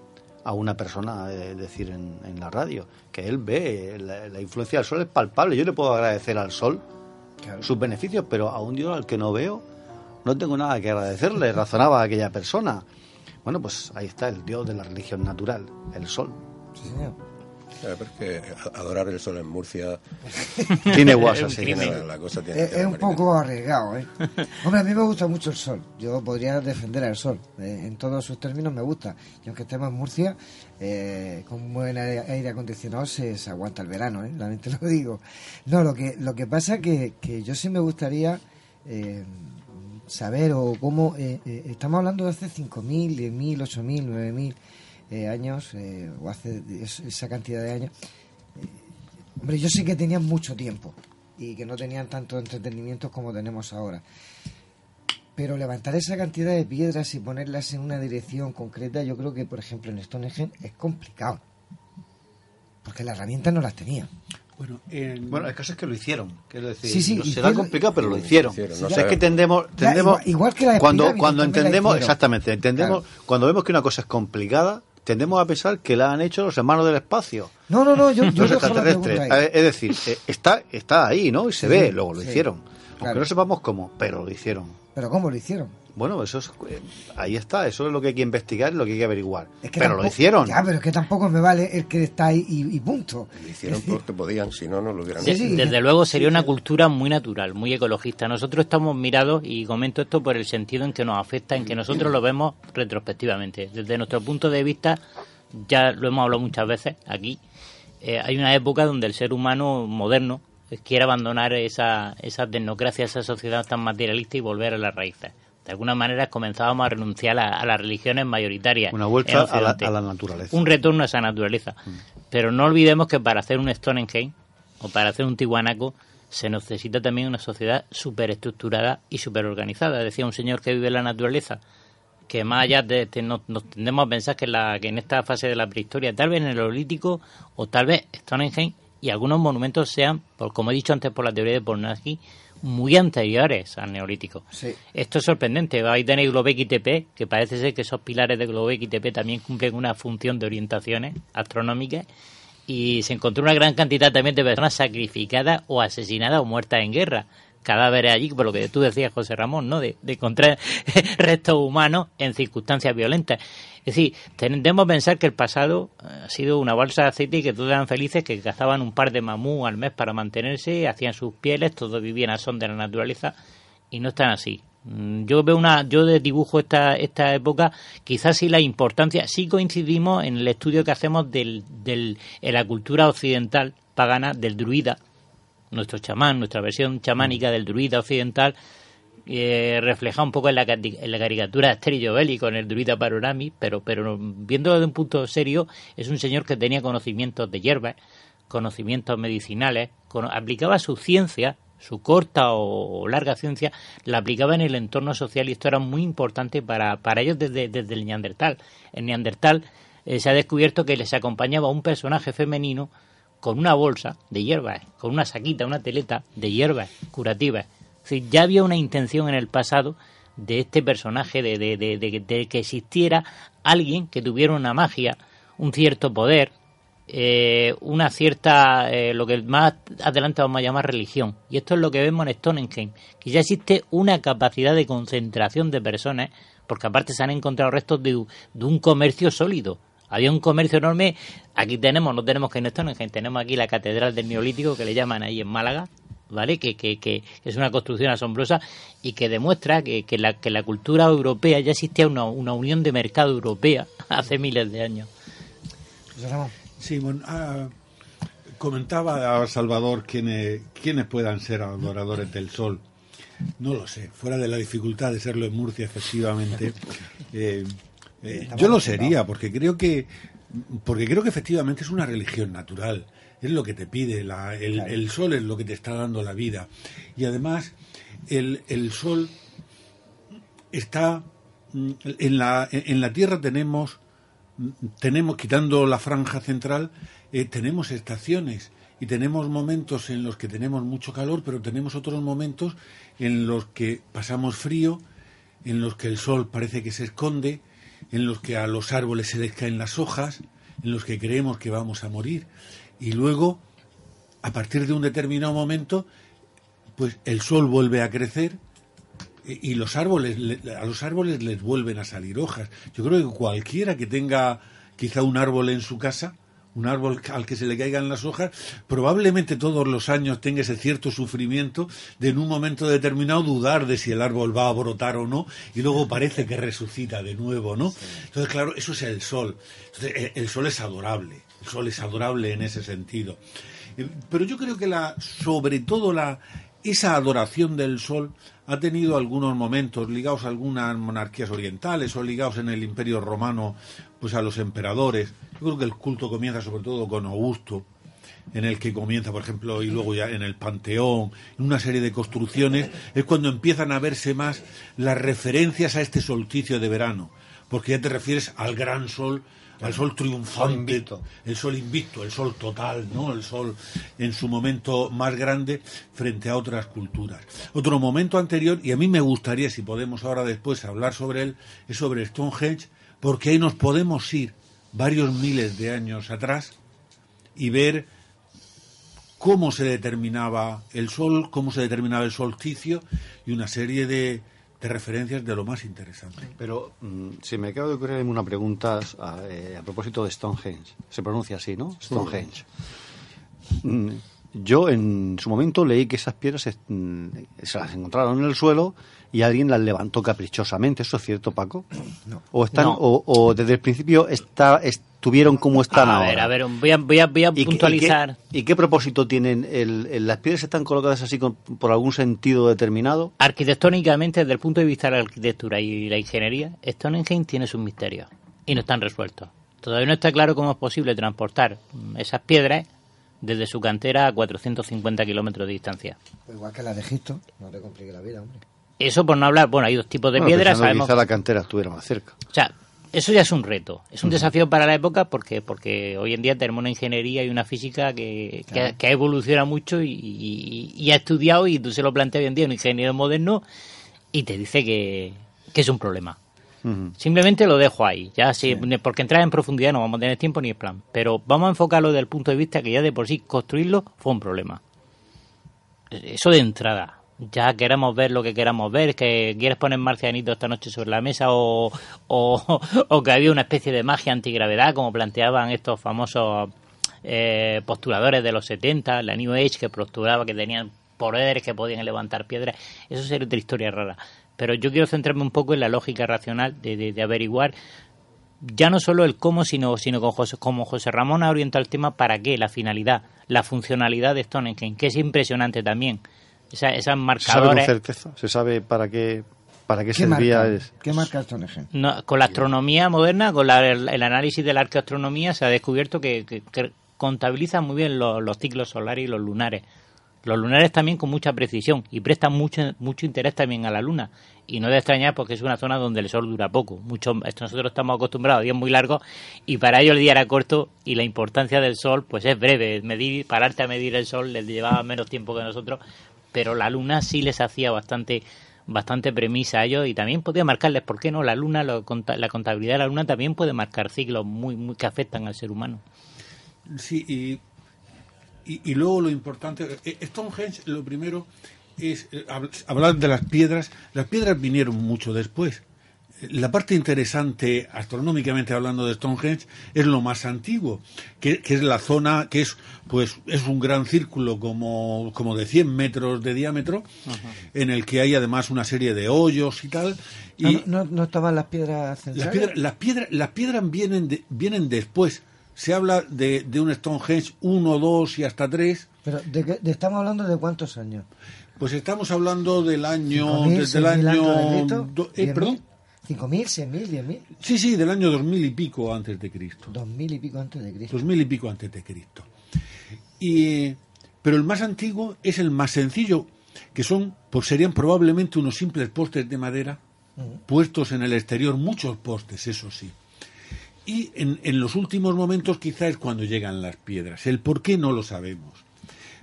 a una persona eh, decir en, en la radio, que él ve la, la influencia del sol es palpable. Yo le puedo agradecer al sol sus beneficios, pero a un Dios al que no veo no tengo nada que agradecerle, razonaba aquella persona. Bueno, pues ahí está el Dios de la religión natural, el sol. Claro, pero es que adorar el sol en Murcia *laughs* Tiene guasa, sí. *laughs* Tiene la, la cosa tiene Es, un poco arriesgado, ¿eh? Hombre, a mí me gusta mucho el sol. Yo podría defender al sol. eh, en todos sus términos me gusta. Y aunque estemos en Murcia, eh, con un buen aire, aire acondicionado se, se aguanta el verano, ¿eh? También te lo *laughs* digo. No, lo que, lo que pasa que, que yo sí me gustaría eh, saber o cómo... eh, eh, estamos hablando de hace 5.000, 10.000, 8.000, 9.000 eh, años, eh, o hace es- esa cantidad de años. Hombre, yo sé que tenían mucho tiempo y que no tenían tanto entretenimientos como tenemos ahora. Pero levantar esa cantidad de piedras y ponerlas en una dirección concreta, yo creo que, por ejemplo, en Stonehenge es complicado. Porque las herramientas no las tenían. Bueno, Bueno, el caso es que lo hicieron. Quiero decir, Sí, sí, no- será complicado, pero lo hicieron. Hicieron, O no sea, es que tendemos, Ya, igual- igual que las cuando cuando la entendemos exactamente, entendemos Claro. cuando vemos que una cosa es complicada, tendemos a pensar que la han hecho los hermanos del espacio. No, no, no, yo, yo *laughs* los extraterrestres. ahí. Es decir, *laughs* eh, está está ahí, ¿no? Y se Sí, ve, luego lo sí. hicieron. Aunque Claro. no sepamos cómo, pero lo hicieron. Pero ¿cómo lo hicieron? Bueno, eso es eh, ahí está, eso es lo que hay que investigar, lo que hay que averiguar. Es que pero lo tampoco- hicieron. Ya, pero es que tampoco me vale el que está ahí y, y punto. Lo hicieron porque podían, si no, no lo hubieran hecho. desde luego sería una cultura muy natural, muy ecologista. Nosotros estamos mirados, y comento esto por el sentido en que nos afecta, en que nosotros lo vemos retrospectivamente. Desde nuestro punto de vista, ya lo hemos hablado muchas veces aquí, eh, hay una época donde el ser humano moderno eh, quiere abandonar esa, esa tecnocracia, esa sociedad tan materialista y volver a las raíces. De alguna manera comenzábamos a renunciar a, a las religiones mayoritarias. Una vuelta a la, Occidente a la naturaleza. un retorno a esa naturaleza. Pero no olvidemos que para hacer un Stonehenge o para hacer un Tiwanaco se necesita también una sociedad súper estructurada y súper organizada. Decía un señor que vive en la naturaleza, que más allá de, de- nos, nos tendemos a pensar que, la, que en esta fase de la prehistoria, tal vez en el Neolítico o tal vez Stonehenge y algunos monumentos sean, por, como he dicho antes por la teoría de Pornaski, muy anteriores al Neolítico. Sí. Esto es sorprendente. Ahí tenéis Globek Tepe, que parece ser que esos pilares de Globek Tepe también cumplen una función de orientaciones astronómicas. Y se encontró una gran cantidad también de personas sacrificadas o asesinadas o muertas en guerra. Cadáveres allí, por lo que tú decías, José Ramón, ¿no? De, de encontrar *laughs* restos humanos en circunstancias violentas. Es decir, tendemos a pensar que el pasado eh, ha sido una bolsa de aceite y que todos eran felices, que cazaban un par de mamú al mes para mantenerse, hacían sus pieles, todos vivían a son de la naturaleza y no están así. Mm, Yo veo una, yo de dibujo esta, esta época, quizás sí la importancia, sí coincidimos en el estudio que hacemos del, del, en la cultura occidental pagana del druida, nuestro chamán, nuestra versión chamánica del druida occidental, eh, refleja un poco en la, en la caricatura y Obelix con el druida Panorami, pero, pero viéndolo de un punto serio, es un señor que tenía conocimientos de hierbas, conocimientos medicinales, aplicaba su ciencia, su corta o, o larga ciencia, la aplicaba en el entorno social y esto era muy importante para, para ellos desde, desde el Neandertal. En Neandertal eh, se ha descubierto que les acompañaba un personaje femenino con una bolsa de hierbas, con una saquita, una teleta de hierbas curativas. Es ya había una intención en el pasado de este personaje, de, de, de- de- que existiera alguien que tuviera una magia, un cierto poder, eh, una cierta, eh, lo que más adelante vamos a llamar religión. Y esto es lo que vemos en Stonehenge, que ya existe una capacidad de concentración de personas, porque aparte se han encontrado restos de un comercio sólido. Había un comercio enorme, aquí tenemos, no tenemos que en Stonehenge, tenemos aquí la Catedral del Neolítico, que le llaman ahí en Málaga, ¿vale? Que, que, que es una construcción asombrosa y que demuestra que, que, la, que la cultura europea ya existía una, una unión de mercado europea *laughs* hace miles de años. Sí, bueno, ah, comentaba a Salvador quiénes, quiénes puedan ser adoradores del sol. No lo sé, fuera de la dificultad de serlo en Murcia, efectivamente. *laughs* eh, eh, yo lo sería, porque creo que porque creo que efectivamente es una religión natural. Es lo que te pide, la- el, el sol es lo que te está dando la vida. Y además, el, el sol está mm, en la, en la Tierra tenemos mm, tenemos quitando la franja central eh, tenemos estaciones y tenemos momentos en los que tenemos mucho calor pero tenemos otros momentos en los que pasamos frío en los que el sol parece que se esconde en los que a los árboles se les caen las hojas en los que creemos que vamos a morir y luego a partir de un determinado momento pues el sol vuelve a crecer y los árboles a los árboles les vuelven a salir hojas. Yo creo que cualquiera que tenga quizá un árbol en su casa, un árbol al que se le caigan las hojas, probablemente todos los años tenga ese cierto sufrimiento de en un momento determinado dudar de si el árbol va a brotar o no y luego parece que resucita de nuevo, ¿no? Entonces, claro, eso es el sol. el sol es adorable, el sol es adorable en ese sentido. Eh, pero yo creo que la, sobre todo la, esa adoración del sol ha tenido algunos momentos ligados a algunas monarquías orientales o ligados en el imperio romano pues a los emperadores. Yo creo que el culto comienza sobre todo con Augusto, en el que comienza, por ejemplo, y luego ya en el Panteón, en una serie de construcciones, es cuando empiezan a verse más las referencias a este solsticio de verano, porque ya te refieres al gran sol al sol triunfante, el sol invicto, el sol total, ¿no? El sol en su momento más grande frente a otras culturas. Otro momento anterior, y a mí me gustaría, si podemos ahora después hablar sobre él, es sobre Stonehenge, porque ahí nos podemos ir varios miles de años atrás y ver cómo se determinaba el sol, cómo se determinaba el solsticio y una serie de, de referencias de lo más interesante. Pero mm, si me acabo de ocurrir una pregunta eh, a, propósito de Stonehenge. Se pronuncia así, ¿no? Stonehenge. Mm, yo en su momento leí que esas piedras se, mm, las encontraron en el suelo y alguien las levantó caprichosamente. ¿Eso es cierto, Paco? *clears throat* No. ¿O, están, o, desde el principio está, tuvieron como están a ahora. ver, a ver, voy a, voy a, voy a puntualizar. ¿Y qué, propósito tienen? El, ¿Las piedras están colocadas así por algún sentido determinado? Arquitectónicamente, desde el punto de vista de la arquitectura y la ingeniería, Stonehenge tiene sus misterios y no están resueltos. Todavía no está claro cómo es posible transportar esas piedras desde su cantera a 450 kilómetros de distancia. Pues igual que la de Egipto, no te complique la vida, hombre. Eso por no hablar, bueno, hay dos tipos de piedras. Sabemos... Quizá la cantera estuviera más cerca. O sea, eso ya es un reto, es un desafío para la época porque porque hoy en día tenemos una ingeniería y una física que, que, evoluciona mucho y, ha estudiado y tú se lo planteas hoy en día un ingeniero moderno y te dice que, es un problema. Simplemente lo dejo ahí, ya si, porque entrar en profundidad no vamos a tener tiempo ni el plan, pero vamos a enfocarlo desde el punto de vista que ya de por sí construirlo fue un problema. Eso de entrada, ya queremos ver lo que queramos ver, que quieres poner marcianito esta noche sobre la mesa o, o, que había una especie de magia antigravedad, como planteaban estos famosos eh, postuladores de los 70, la New Age que postulaba que tenían poderes que podían levantar piedras, eso sería otra historia rara. Pero yo quiero centrarme un poco en la lógica racional de, averiguar ya no solo el cómo, sino, sino con José, como José Ramón ha orientado el tema, para qué, la finalidad, la funcionalidad de Stonehenge, que es impresionante también esa, esas marcadores. ¿Se sabe con certeza? ¿Se sabe para qué, para qué, servía? ¿Qué marca Stonehenge? No, con la astronomía moderna, con el, análisis de la arqueoastronomía, se ha descubierto que, que, contabiliza muy bien los, ciclos solares y los lunares. Los lunares también con mucha precisión y prestan mucho, mucho interés también a la luna. Y no de extrañar porque es una zona donde el sol dura poco. Mucho, nosotros estamos acostumbrados a días muy largos y para ello el día era corto y la importancia del sol pues es breve. Medir, pararte a medir el sol les llevaba menos tiempo que nosotros pero la luna sí les hacía bastante bastante premisa a ellos y también podía marcarles, ¿por qué no? La luna, la contabilidad de la luna también puede marcar ciclos muy, muy que afectan al ser humano. Sí, y, y, luego lo importante, eh, Stonehenge lo primero es eh, hablar de las piedras. Las piedras vinieron mucho después la parte interesante, astronómicamente hablando de Stonehenge, es lo más antiguo, que, es la zona que es, pues, es un gran círculo como, como de 100 metros de diámetro, en el que hay además una serie de hoyos y tal. Y ¿No, no, estaban las piedras centrales? Las piedras, las piedras, vienen, vienen después. Se habla de, de un Stonehenge 1, 2 y hasta 3. Pero de, estamos hablando de cuántos años? Pues estamos hablando del año, desde el año, eh, perdón. ¿5.000, 6.000, 10.000? Sí, sí, del año 2000 y pico antes de Cristo. 2000 y pico antes de Cristo. 2000 y pico antes de Cristo. Y, pero el más antiguo es el más sencillo, que son, pues serían probablemente unos simples postes de madera puestos en el exterior, muchos postes, eso sí. Y en, en los últimos momentos quizá es cuando llegan las piedras. El por qué no lo sabemos.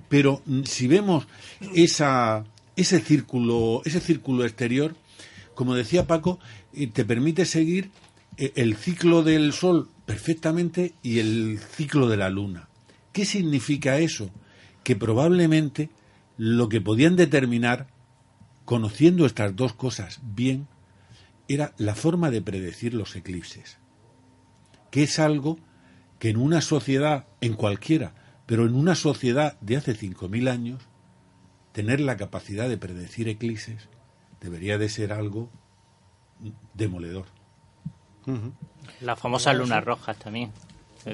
Pero mm, si vemos esa, ese círculo, ese círculo exterior, como decía Paco, eh, te permite seguir eh, el ciclo del Sol perfectamente y el ciclo de la Luna. ¿Qué significa eso? Que probablemente lo que podían determinar, conociendo estas dos cosas bien, era la forma de predecir los eclipses, que es algo que en una sociedad, en cualquiera, pero en una sociedad de hace 5.000 años, tener la capacidad de predecir eclipses debería de ser algo demoledor. Las famosas lunas rojas también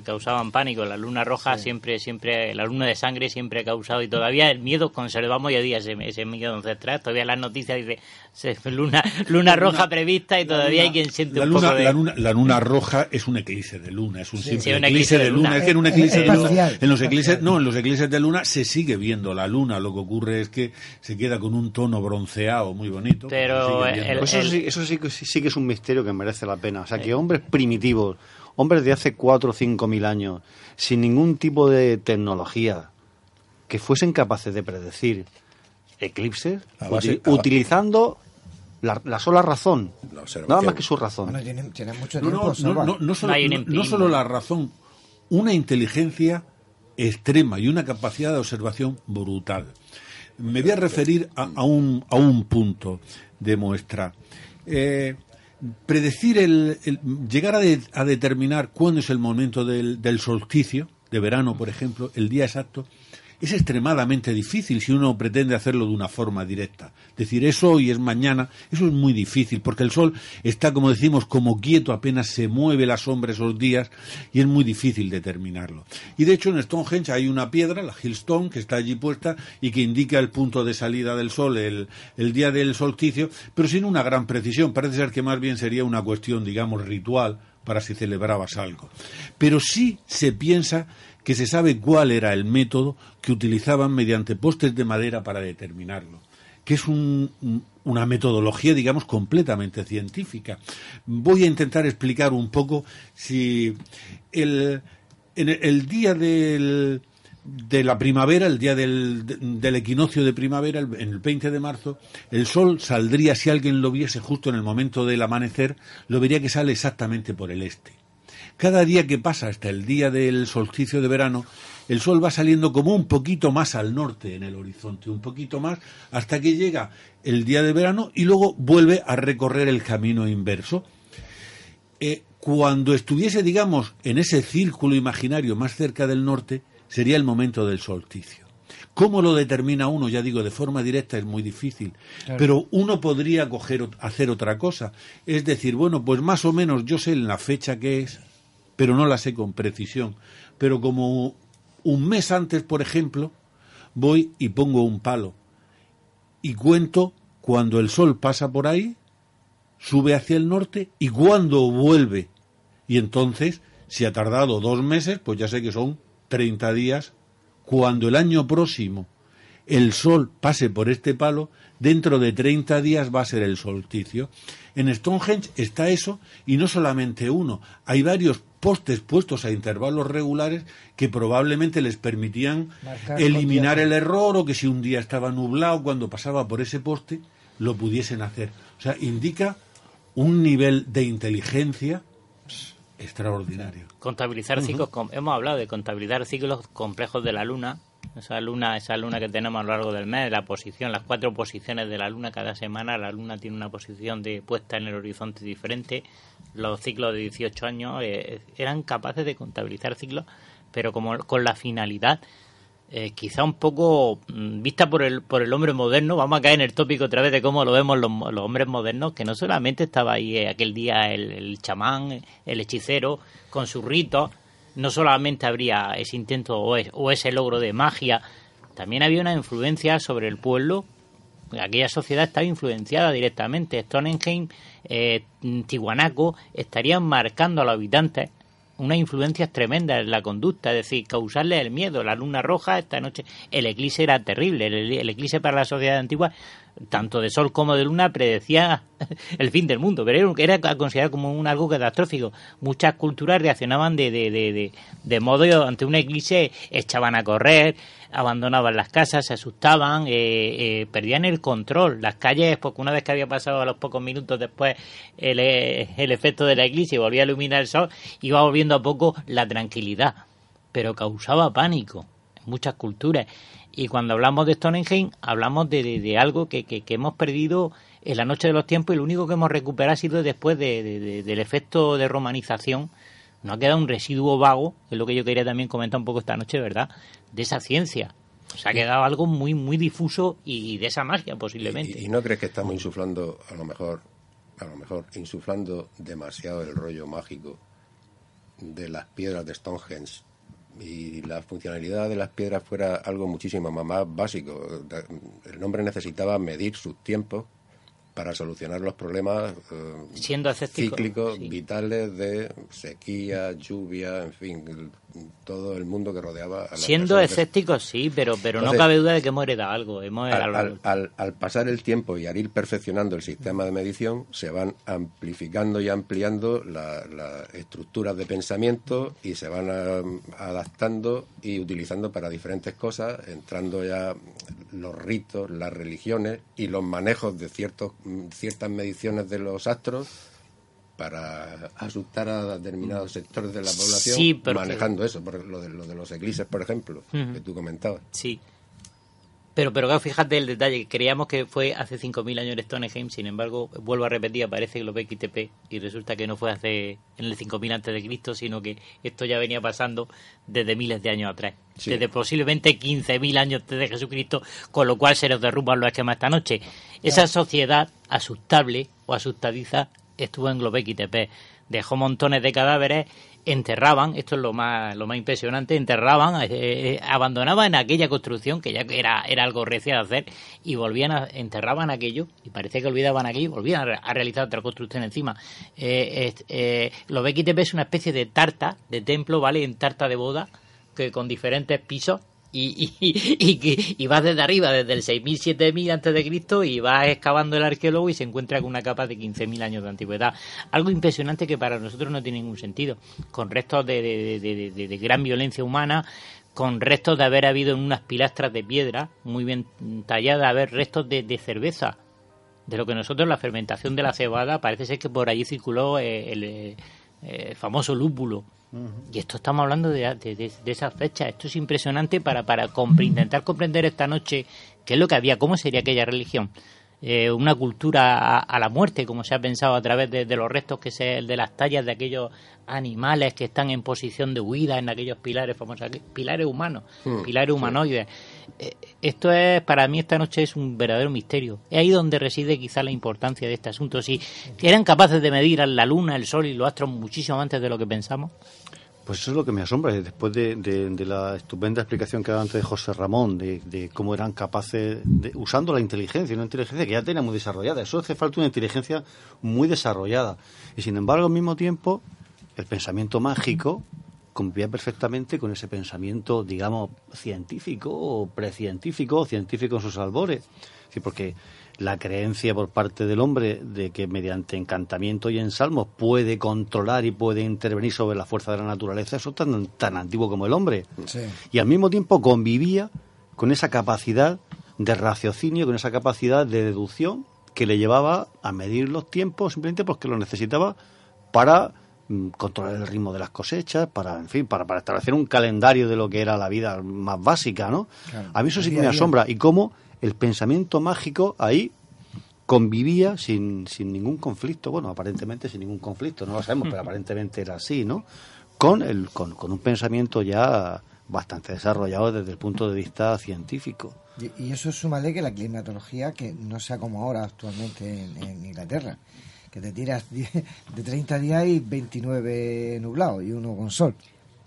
causaban pánico. La luna roja siempre, siempre, la luna de sangre siempre ha causado y todavía el miedo conservamos hoy día ese, ese miedo ancestral. Todavía las noticias dice luna, luna roja prevista y todavía hay quien siente la un luna, poco de... la, luna, la luna roja es un eclipse de luna, es un Sí, simple sí, un eclipse, de luna. Es que en un eclipse de luna, en los eclipses, no, en los eclipses de luna se sigue viendo la luna. Lo que ocurre es que se queda con un tono bronceado muy bonito. Pero viendo. Pues eso, sí, eso sí, que- sí que es un misterio que merece la pena. O sea, que hombres primitivos, hombres de hace cuatro o cinco mil años, sin ningún tipo de tecnología, que fuesen capaces de predecir eclipses, base- utilizando la, la sola razón, nada más que su razón. Bueno, tienen, tienen mucho No, tiempo. no, no, Salva. no, no solo, no- la razón, una inteligencia extrema y una capacidad de observación brutal. Me voy a referir a, a un, a un punto de muestra. Eh, predecir el, el- llegar a, de- a determinar cuándo es el momento del, del solsticio de verano, por ejemplo, el día exacto, es extremadamente difícil si uno pretende hacerlo de una forma directa. Decir eso y es mañana, eso es muy difícil, porque el sol está, como decimos, como quieto, apenas se mueve la sombra esos días y es muy difícil determinarlo. Y de hecho en Stonehenge hay una piedra, la Hillstone, que está allí puesta y que indica el punto de salida del sol, el, el día del solsticio, pero sin una gran precisión. Parece ser que más bien sería una cuestión, digamos, ritual para si celebrabas algo. Pero sí se piensa que se sabe cuál era el método que utilizaban mediante postes de madera para determinarlo, que es un- un- una metodología, digamos, completamente científica. Voy a intentar explicar un poco si el, el, día del, de la primavera, el día del, equinoccio de primavera, el, el 20 de marzo, el sol saldría, si alguien lo viese justo en el momento del amanecer, lo vería que sale exactamente por el este. Cada día que pasa hasta el día del solsticio de verano, el sol va saliendo como un poquito más al norte en el horizonte, un poquito más, hasta que llega el día de verano y luego vuelve a recorrer el camino inverso. Eh, cuando estuviese, digamos, en ese círculo imaginario más cerca del norte, sería el momento del solsticio. ¿Cómo lo determina uno? Ya digo, de forma directa es muy difícil. Claro. Pero uno podría coger, hacer otra cosa. Es decir, bueno, pues más o menos yo sé la fecha que es, pero no la sé con precisión. Pero como un mes antes, por ejemplo, voy y pongo un palo y cuento cuando el sol pasa por ahí, sube hacia el norte y cuando vuelve. Y entonces, si ha tardado dos meses, pues ya sé que son 30 días. Cuando el año próximo el sol pase por este palo, dentro de 30 días va a ser el solsticio. En Stonehenge está eso y no solamente uno, hay varios postes puestos a intervalos regulares que probablemente les permitían Marcar eliminar el error o que si un día estaba nublado cuando pasaba por ese poste lo pudiesen hacer. O sea, indica un nivel de inteligencia extraordinario. Contabilizar ciclos, com- hemos hablado de contabilizar ciclos complejos de la luna, esa luna, esa luna que tenemos a lo largo del mes, la posición, las cuatro posiciones de la luna cada semana, la luna tiene una posición de puesta en el horizonte diferente, los ciclos de 18 años eh, eran capaces de contabilizar ciclos, pero como con la finalidad eh, quizá un poco mm, vista por el, por el hombre moderno, vamos a caer en el tópico otra vez de cómo lo vemos los, los hombres modernos, que no solamente estaba ahí eh, aquel día el, el chamán, el hechicero, con sus ritos, no solamente habría ese intento o, es- o ese logro de magia, también había una influencia sobre el pueblo, aquella sociedad estaba influenciada directamente, Stonehenge, eh, Tiwanaco, estarían marcando a los habitantes unas influencias tremendas en la conducta, es decir, causarles el miedo. La luna roja esta noche, el eclipse era terrible, el eclipse para la sociedad antigua tanto de sol como de luna, predecía *laughs* el fin del mundo, pero era considerado como un algo catastrófico. Muchas culturas reaccionaban de, de, de, de, modo ante una eclipse, echaban a correr, abandonaban las casas, se asustaban, eh, eh, perdían el control. Las calles, porque una vez que había pasado a los pocos minutos después el, eh, el efecto de la eclipse y volvía a iluminar el sol, iba volviendo a poco la tranquilidad, pero causaba pánico en muchas culturas. Y cuando hablamos de Stonehenge, hablamos de, de, algo que, que, hemos perdido en la noche de los tiempos y lo único que hemos recuperado ha sido después de, del efecto de romanización. No ha quedado un residuo vago, que es lo que yo quería también comentar un poco esta noche, ¿verdad? De esa ciencia. Se ha quedado algo muy, muy difuso y de esa magia, posiblemente. ¿Y, no crees que estamos insuflando, a lo mejor, a lo mejor, insuflando demasiado el rollo mágico de las piedras de Stonehenge y la funcionalidad de las piedras fuera algo muchísimo más básico. El hombre necesitaba medir sus tiempos para solucionar los problemas eh, siendo cíclicos vitales de sequía, lluvia, en fin, todo el mundo que rodeaba a Siendo escépticos, sí, pero pero no cabe duda de que hemos heredado algo. Hemos al, al, al, pasar el tiempo y al ir perfeccionando el sistema de medición, se van amplificando y ampliando las estructuras de pensamiento y se van adaptando y utilizando para diferentes cosas, entrando ya los ritos, las religiones y los manejos de ciertos, ciertas mediciones de los astros para asustar a determinados sectores de la población manejando eso, por lo de, lo de los eclipses, por ejemplo, que tú comentabas. Sí. Pero, pero claro, fíjate el detalle, creíamos que fue hace 5.000 años en Stonehenge, sin embargo, vuelvo a repetir, aparece Globek TP y resulta que no fue hace en el 5.000 antes de Cristo, sino que esto ya venía pasando desde miles de años atrás, desde posiblemente 15.000 años antes de Jesucristo, con lo cual se nos derrumban los esquemas esta noche. Esa sociedad asustable o asustadiza estuvo en Globek TP, dejó montones de cadáveres enterraban, esto es lo más, lo más impresionante, enterraban, eh, eh, abandonaban aquella construcción que ya era, era algo recio de hacer y volvían a, enterraban aquello y parece que olvidaban aquello volvían a, realizar otra construcción encima. Eh, eh, es una especie de tarta, de templo, ¿vale? En tarta de boda, que con diferentes pisos y, y, y, vas desde arriba, desde el 6.000, 7.000 antes de Cristo y vas excavando el arqueólogo y se encuentra con una capa de 15.000 años de antigüedad. Algo impresionante que para nosotros no tiene ningún sentido, con restos de, de, gran violencia humana, con restos de haber habido en unas pilastras de piedra muy bien talladas, haber restos de, cerveza. De lo que nosotros, la fermentación de la cebada, parece ser que por allí circuló eh, el, eh, el famoso lúpulo y esto estamos hablando de, de, esa fecha. Esto es impresionante para, para intentar comprender esta noche qué es lo que había, cómo sería aquella religión. Eh, una cultura a, la muerte, como se ha pensado a través de, los restos que se, de las tallas de aquellos animales que están en posición de huida en aquellos pilares famosos, pilares humanos, hmm, pilares humanoides. Eh, esto es, para mí esta noche es un verdadero misterio. Es ahí donde reside quizá la importancia de este asunto. Si eran capaces de medir a la luna, el sol y los astros muchísimo antes de lo que pensamos, pues eso es lo que me asombra, después de, la estupenda explicación que daba antes de José Ramón, de, cómo eran capaces, de, usando la inteligencia, una inteligencia que ya tenía muy desarrollada. Eso hace falta una inteligencia muy desarrollada. Y sin embargo, al mismo tiempo, el pensamiento mágico cumplía perfectamente con ese pensamiento, digamos, científico o precientífico, científico en sus albores. Sí, porque la creencia por parte del hombre de que mediante encantamiento y ensalmos puede controlar y puede intervenir sobre la fuerza de la naturaleza, eso es tan, tan antiguo como el hombre. Y al mismo tiempo convivía con esa capacidad de raciocinio, con esa capacidad de deducción que le llevaba a medir los tiempos simplemente porque lo necesitaba para mm, controlar el ritmo de las cosechas, para, en fin, para, para establecer un calendario de lo que era la vida más básica, ¿no? A mí eso sí que me asombra. Y cómo el pensamiento mágico ahí convivía sin, sin ningún conflicto, bueno, aparentemente sin ningún conflicto, no lo sabemos, pero aparentemente era así, ¿no? Con, el, con, un pensamiento ya bastante desarrollado desde el punto de vista científico. Y, eso súmale que la climatología, que no sea como ahora actualmente en, Inglaterra, que te tiras *laughs* de 30 días y 29 nublados y uno con sol.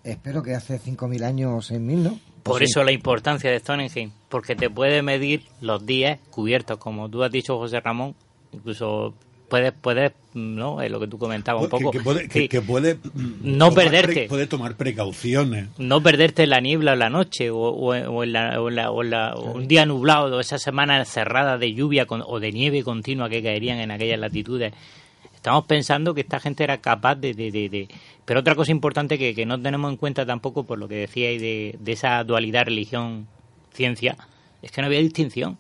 Espero que hace 5.000 años en mil, ¿no? Por eso la importancia de Stonehenge, porque te puede medir los días cubiertos, como tú has dicho, José Ramón, incluso puedes, puedes, ¿no? Es lo que tú comentabas un Que- poco. Que, puede, que- Sí. que puede, No tomar perderte. pre- puede tomar precauciones. no perderte en la niebla en la noche o, o en- o en la- o la- la- o un día nublado o esa semana cerrada de lluvia con- o de nieve continua que caerían en aquellas latitudes. Estamos pensando que esta gente era capaz de... de- de- de- Pero otra cosa importante que, que no tenemos en cuenta tampoco, por lo que decíais de, de esa dualidad religión-ciencia, es que no había distinción.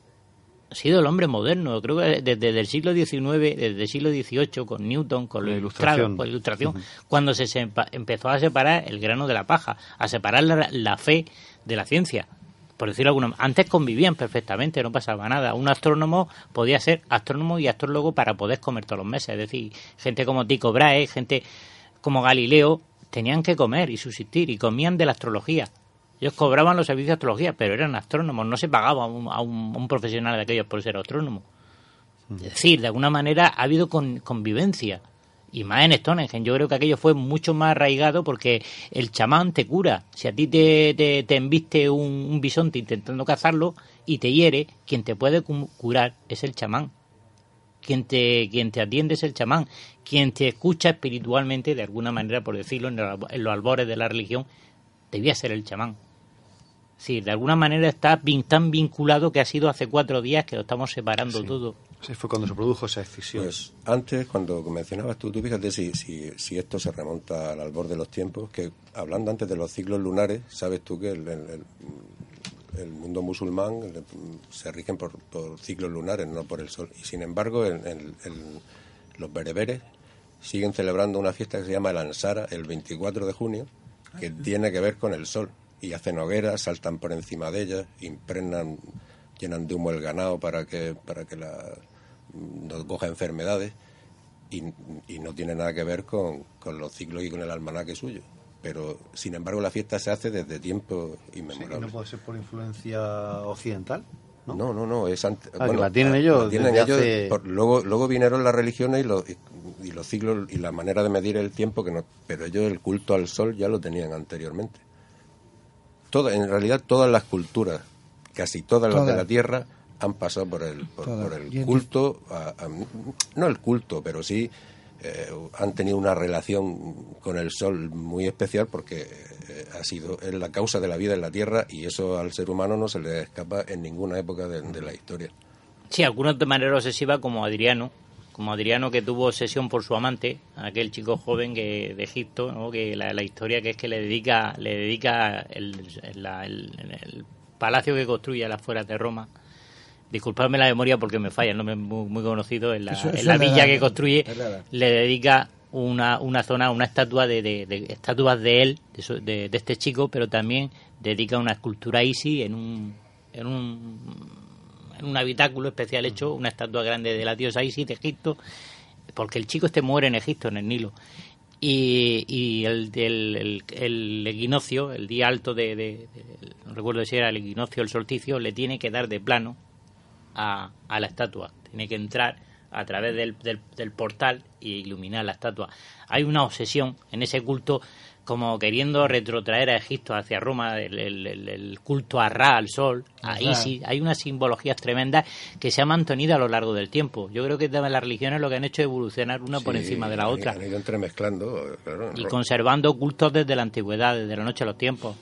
Ha sido el hombre moderno, creo que desde, el siglo XIX, desde el siglo XVIII, con Newton, con La ilustración. con la ilustración, cuando se sepa- empezó a separar el grano de la paja, a separar la, la fe de la ciencia. Por decirlo alguna Antes convivían perfectamente, no pasaba nada. Un astrónomo podía ser astrónomo y astrólogo para poder comer todos los meses. Es decir, gente como Tycho Brahe, gente como Galileo, tenían que comer y subsistir y comían de la astrología. Ellos cobraban los servicios de astrología, pero eran astrónomos, no se pagaba a un, un profesional de aquellos por ser astrónomo. Es decir, de alguna manera ha habido con- convivencia. Y más en Stonehenge, yo creo que aquello fue mucho más arraigado porque el chamán te cura. Si a ti te, te, te embiste un, un bisonte intentando cazarlo y te hiere, quien te puede cu- curar es el chamán. Quien te, quien te atiende es el chamán. Quien te escucha espiritualmente, de alguna manera, por decirlo, en, los- en los albores de la religión, debía ser el chamán. Sí, de alguna manera está tan vinculado que ha sido hace cuatro días que lo estamos separando todo. Sí, fue cuando se produjo esa escisión. Pues antes, cuando mencionabas tú, tú fíjate si, si, si esto se remonta al albor de los tiempos, que hablando antes de los ciclos lunares, sabes tú que el, el- el- el mundo musulmán el- se rigen por, por ciclos lunares, no por el sol. Y sin embargo, en los bereberes siguen celebrando una fiesta que se llama el Ansara el 24 de junio, que tiene que ver con el sol. Y hacen hogueras, saltan por encima de ellas, impregnan, llenan de humo el ganado para que, para que la, no coja enfermedades y, y no tiene nada que ver con, con los ciclos y con el almanaque suyo. Pero, sin embargo, la fiesta se hace desde tiempos Sí, inmemorables. no puede ser por influencia occidental. ¿no? No, no, no, es ante- Ah, que la tienen ellos la tienen ellos hace- por- luego, luego vinieron las religiones y los, y, y los ciclos y la manera de medir el tiempo, que no, pero ellos el culto al sol ya lo tenían anteriormente. Toda, en realidad todas las culturas, casi todas las de la Tierra, han pasado por el, por, el culto, a- a- no el culto, pero sí eh, han tenido una relación con el sol muy especial porque eh, ha sido es la causa de la vida en la Tierra y eso al ser humano no se le escapa en ninguna época de, de la historia. Sí, algunos de manera obsesiva como Adriano, como Adriano que tuvo obsesión por su amante, aquel chico joven que de Egipto, ¿no? que la, la historia que es que le dedica le dedica el, el- el palacio que construye a las afueras de Roma. Disculpadme la memoria porque me falla, el nombre muy, muy conocido, en la, Eso- en eso la villa que construye le dedica una, una zona, una estatua de, de- de estatuas de él, de, de- de este chico, pero también dedica una escultura a Isis en un, en un en un habitáculo especial hecho, una estatua grande de la diosa Isis de Egipto, porque el chico este muere en Egipto, en el Nilo. Y, y el, el, el- el equinoccio, el día alto de, de- de- no recuerdo si era el equinoccio o el solsticio, le tiene que dar de plano a, a la estatua. Tiene que entrar a través del, del, del portal y iluminar la estatua. Hay una obsesión en ese culto como queriendo retrotraer a Egipto hacia Roma, el, el- el- el culto a Ra, al sol, a Ra. Isis. Hay unas simbologías tremendas que se han mantenido a lo largo del tiempo. Yo creo que también las religiones lo que han hecho es evolucionar una por encima de la otra Han ido entremezclando, claro. y conservando cultos desde la antigüedad, desde la noche a los tiempos.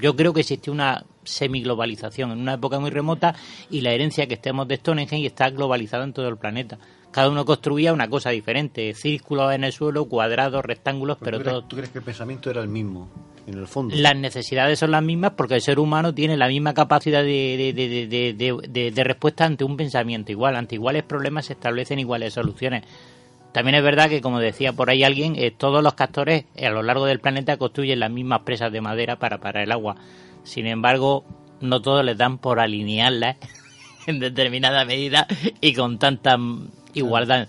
Yo creo que existe una semiglobalización en una época muy remota y la herencia que estemos de Stonehenge está globalizada en todo el planeta. Cada uno construía una cosa diferente, círculos en el suelo, cuadrados, rectángulos, pero ¿Tú, crees, todo, tú crees que el pensamiento era el mismo, en el fondo? las necesidades son las mismas porque el ser humano tiene la misma capacidad de, de, de, de- de- de- de respuesta ante un pensamiento igual. Ante iguales problemas se establecen iguales soluciones. También es verdad que, como decía por ahí alguien, eh, todos los castores a lo largo del planeta construyen las mismas presas de madera para parar el agua. Sin embargo, no todos les dan por alinearlas *laughs* en determinada medida y con tanta igualdad.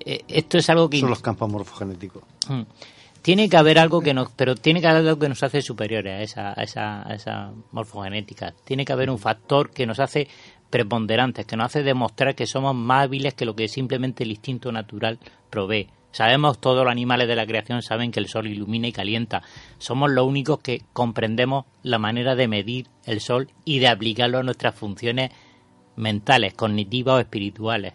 Eh, esto es algo que Son los campos morfogenéticos. Mm. Tiene que haber algo que nos, pero tiene que haber algo que nos hace superiores a esa, a esa, a esa morfogenética. Tiene que haber un factor que nos hace preponderantes, que nos hace demostrar que somos más hábiles que lo que simplemente el instinto natural provee. Sabemos, todos los animales de la creación saben que el sol ilumina y calienta. Somos los únicos que comprendemos la manera de medir el sol y de aplicarlo a nuestras funciones mentales, cognitivas o espirituales.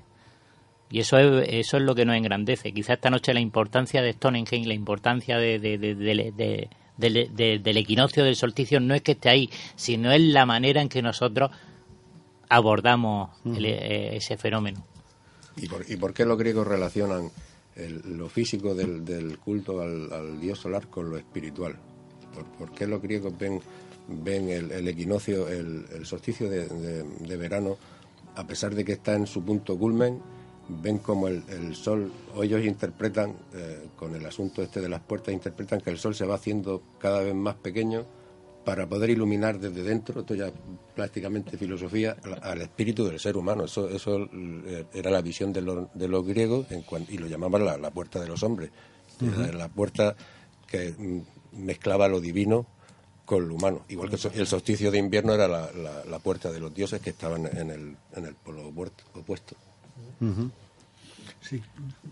Y eso es, eso es lo que nos engrandece. Quizá esta noche la importancia de Stonehenge, la importancia de, de, de, del equinoccio del solsticio no es que esté ahí, sino es la manera en que nosotros abordamos eh, ese fenómeno. ¿Y por, ¿Y por, qué los griegos relacionan lo físico del, culto al, dios solar con lo espiritual? ¿Por, qué los griegos ven, ven el, equinoccio, el, solsticio de, verano, a pesar de que está en su punto culmen, ven como el, sol, o ellos interpretan, eh, con el asunto este de las puertas, interpretan que el sol se va haciendo cada vez más pequeño para poder iluminar desde dentro, esto ya prácticamente filosofía, al, espíritu del ser humano. Eso, eso eh, era la visión de, de los griegos en y lo llamaban la, puerta de los hombres. la, puerta que mm, mezclaba lo divino con lo humano. Igual que el solsticio de invierno era la, puerta de los dioses que estaban en el, en el polo opuesto. Sí,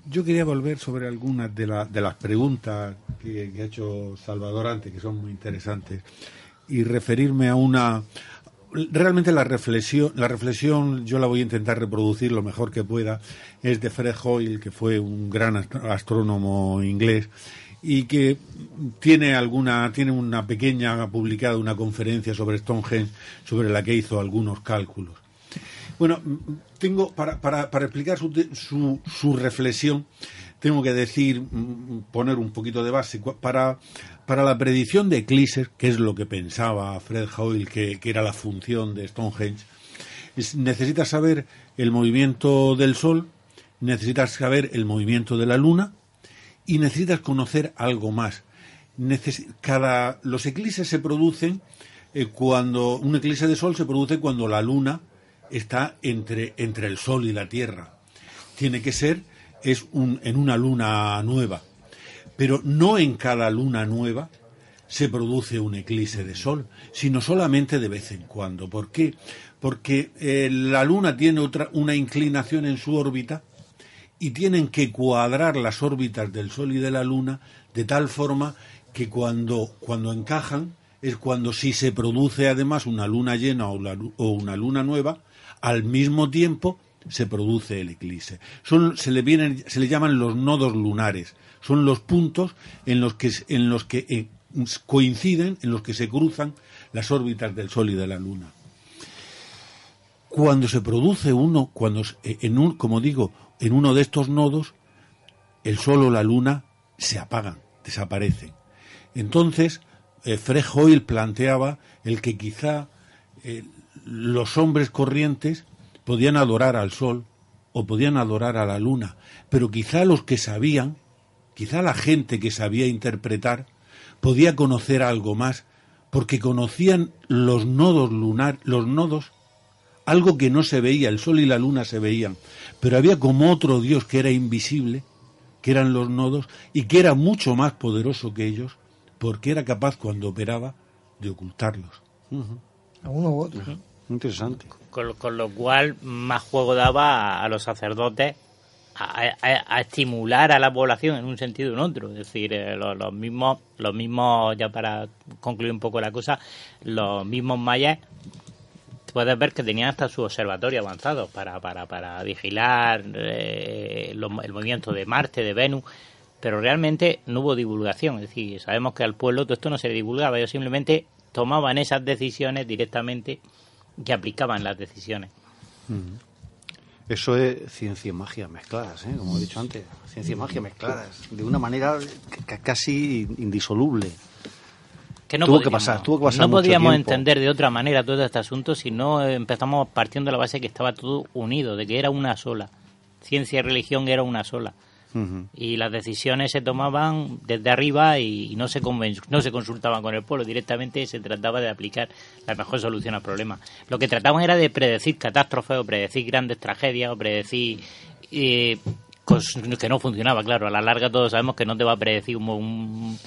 yo quería volver sobre algunas de, de las preguntas que, que, ha hecho Salvador antes, que son muy interesantes y referirme a una realmente la reflexión la reflexión yo la voy a intentar reproducir lo mejor que pueda. Es de Fred Hoyle que fue un gran astrónomo inglés y que tiene alguna tiene una pequeña publicada una conferencia sobre Stonehenge sobre la que hizo algunos cálculos. Bueno tengo para, para, para explicar su, su, su reflexión tengo que decir, poner un poquito de base para para la predicción de eclipses, que es lo que pensaba Fred Hoyle que, era la función de Stonehenge, necesitas saber el movimiento del Sol, necesitas saber el movimiento de la Luna y necesitas conocer algo más. cada, los eclipses se producen eh, cuando un eclipse de Sol se produce cuando la Luna está entre, entre el Sol y la Tierra. Tiene que ser es un, en una luna nueva. Pero no en cada luna nueva se produce un eclipse de sol, sino solamente de vez en cuando. ¿Por qué? Porque eh, la luna tiene otra, una inclinación en su órbita y tienen que cuadrar las órbitas del sol y de la luna de tal forma que cuando, cuando encajan es cuando si se produce además una luna llena o, o una luna nueva, al mismo tiempo se produce el eclipse. Son, se, le vienen, se le llaman los nodos lunares son los puntos en los que, en los que eh, coinciden, en los que se cruzan las órbitas del Sol y de la Luna. Cuando se produce uno, cuando eh, en un, como digo, en uno de estos nodos, el Sol o la Luna se apagan, desaparecen. Entonces, eh, Fred Hoyle planteaba el que quizá los hombres corrientes podían adorar al Sol o podían adorar a la Luna, pero quizá los que sabían Quizá la gente que sabía interpretar podía conocer algo más, porque conocían los nodos lunar, los nodos, algo que no se veía, el sol y la luna se veían, pero había como otro Dios que era invisible, que eran los nodos, y que era mucho más poderoso que ellos, porque era capaz cuando operaba de ocultarlos. A uno u otro. Interesante. Con, lo cual más juego daba a los sacerdotes a, estimular a la población en un sentido o en otro. Es decir, eh, los, mismos, los mismos, ya para concluir un poco la cosa, los mismos mayas puedes ver que tenían hasta su observatorio avanzado para, para, para vigilar eh, el movimiento de Marte, de Venus, pero realmente no hubo divulgación. Es decir, sabemos que al pueblo todo esto no se divulgaba, ellos simplemente tomaban esas decisiones directamente y aplicaban las decisiones. Eso es ciencia y magia mezcladas, ¿eh? como he dicho antes. Ciencia y magia mezcladas. De una manera casi indisoluble. Que no tuvo, que pasar, tuvo que pasar, No podíamos entender de otra manera todo este asunto si no empezamos partiendo de la base de que estaba todo unido, de que era una sola. Ciencia y religión era una sola y las decisiones se tomaban desde arriba y, no se no se consultaban con el pueblo. Directamente se trataba de aplicar la mejor solución al problema. Lo que trataban era de predecir catástrofes o predecir grandes tragedias o predecir eh, que no funcionaba, claro. A la larga todos sabemos que no te va a predecir un, un,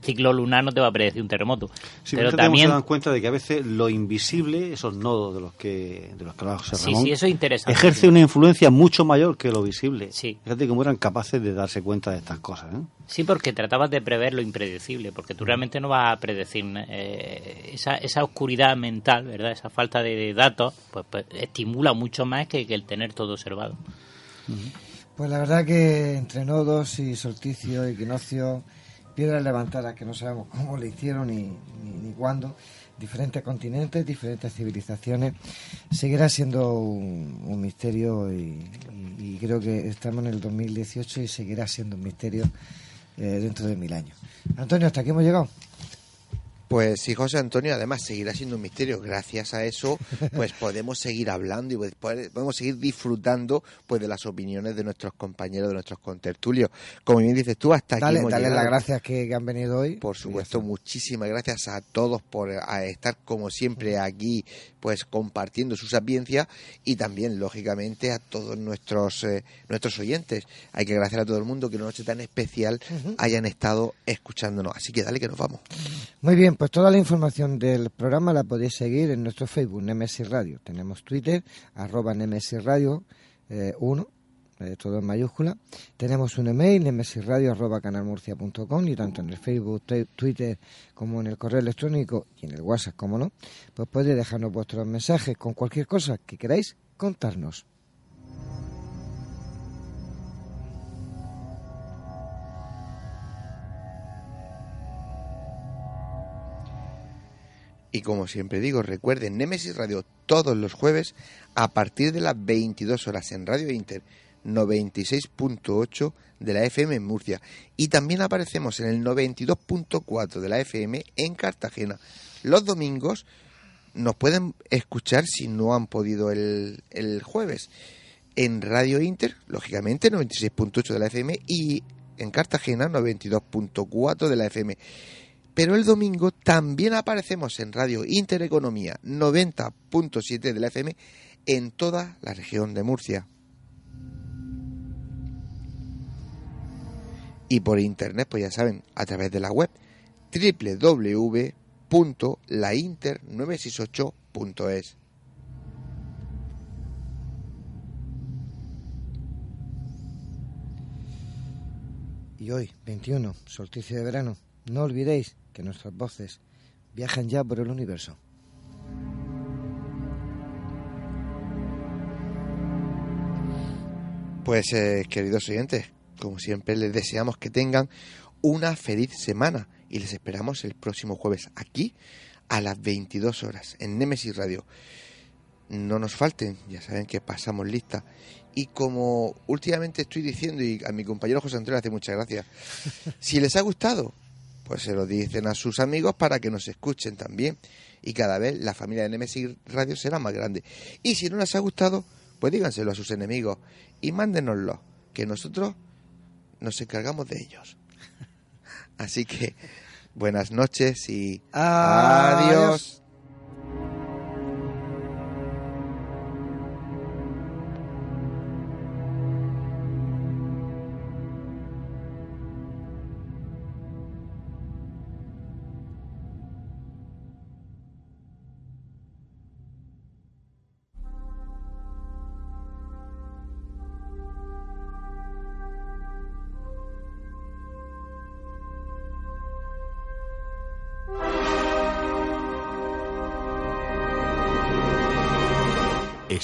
ciclo lunar, no te va a predecir un terremoto. Sí, pero también se dan cuenta de que a veces lo invisible, esos nodos de los que de los que sí, sí, eso es interesante, ejerce una influencia mucho mayor que lo visible. Sí. Fíjate cómo eran capaces de darse cuenta de estas cosas. ¿eh? Sí, porque tratabas de prever lo impredecible, porque tú realmente no vas a predecir eh, esa, esa oscuridad mental, ¿verdad? Esa falta de, datos, pues, pues, estimula mucho más que, el tener todo observado. Pues la verdad que entre nodos y solsticio, equinoccio, piedras levantadas que no sabemos cómo le hicieron ni, ni, cuándo, diferentes continentes, diferentes civilizaciones, seguirá siendo un, misterio y, creo que estamos en el 2018 y seguirá siendo un misterio eh, dentro de mil años. Antonio, ¿hasta aquí hemos llegado? Pues sí, José Antonio, además seguirá siendo un misterio. Gracias a eso, pues *laughs* podemos seguir hablando y pues, podemos seguir disfrutando pues de las opiniones de nuestros compañeros, de nuestros contertulios. Como bien dices tú, hasta aquí hemos dale las gracias que, han venido hoy. Por supuesto, muchísimas gracias a todos por estar como siempre aquí, pues compartiendo su sapiencia y también, lógicamente, a todos nuestros eh, nuestros oyentes. Hay que agradecer a todo el mundo que una noche tan especial hayan estado escuchándonos. Así que dale que nos vamos. Muy bien pues toda la información del programa la podéis seguir en nuestro Facebook, Nemesis Radio. Tenemos Twitter, arroba Nemesis Radio 1, eh, eh, todo en mayúscula. Tenemos un email, nemesisradio arroba canalmurcia.com y tanto en el Facebook, Twitter como en el correo electrónico y en el WhatsApp, como no, pues podéis dejarnos vuestros mensajes con cualquier cosa que queráis contarnos. Y como siempre digo, recuerden Nemesis Radio todos los jueves a partir de las 22 horas en Radio Inter 96.8 de la FM en Murcia. Y también aparecemos en el 92.4 de la FM en Cartagena. Los domingos nos pueden escuchar si no han podido el, jueves. En Radio Inter, lógicamente, 96.8 de la FM y en Cartagena 92.4 de la FM pero el domingo también aparecemos en Radio Intereconomía 90.7 de la FM en toda la región de Murcia. Y por internet, pues ya saben, a través de la web www.lainter968.es. Y hoy, 21, solsticio de verano, no olvidéis que nuestras voces viajan ya por el universo. Pues eh, queridos oyentes, como siempre les deseamos que tengan una feliz semana y les esperamos el próximo jueves aquí a las 22 horas en Nemesis Radio. No nos falten, ya saben que pasamos lista. Y como últimamente estoy diciendo, y a mi compañero José Antonio le hace muchas gracias, *laughs* si les ha gustado, pues se lo dicen a sus amigos para que nos escuchen también. Y cada vez la familia de Nemesis Radio será más grande. Y si no les ha gustado, pues díganselo a sus enemigos y mándenoslo, que nosotros nos encargamos de ellos. Así que buenas noches y adiós.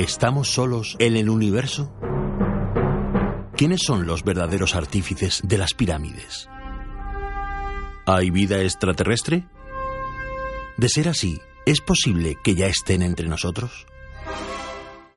¿Estamos solos en el universo? ¿Quiénes son los verdaderos artífices de las pirámides? ¿Hay vida extraterrestre? De ser así, ¿es posible que ya estén entre nosotros?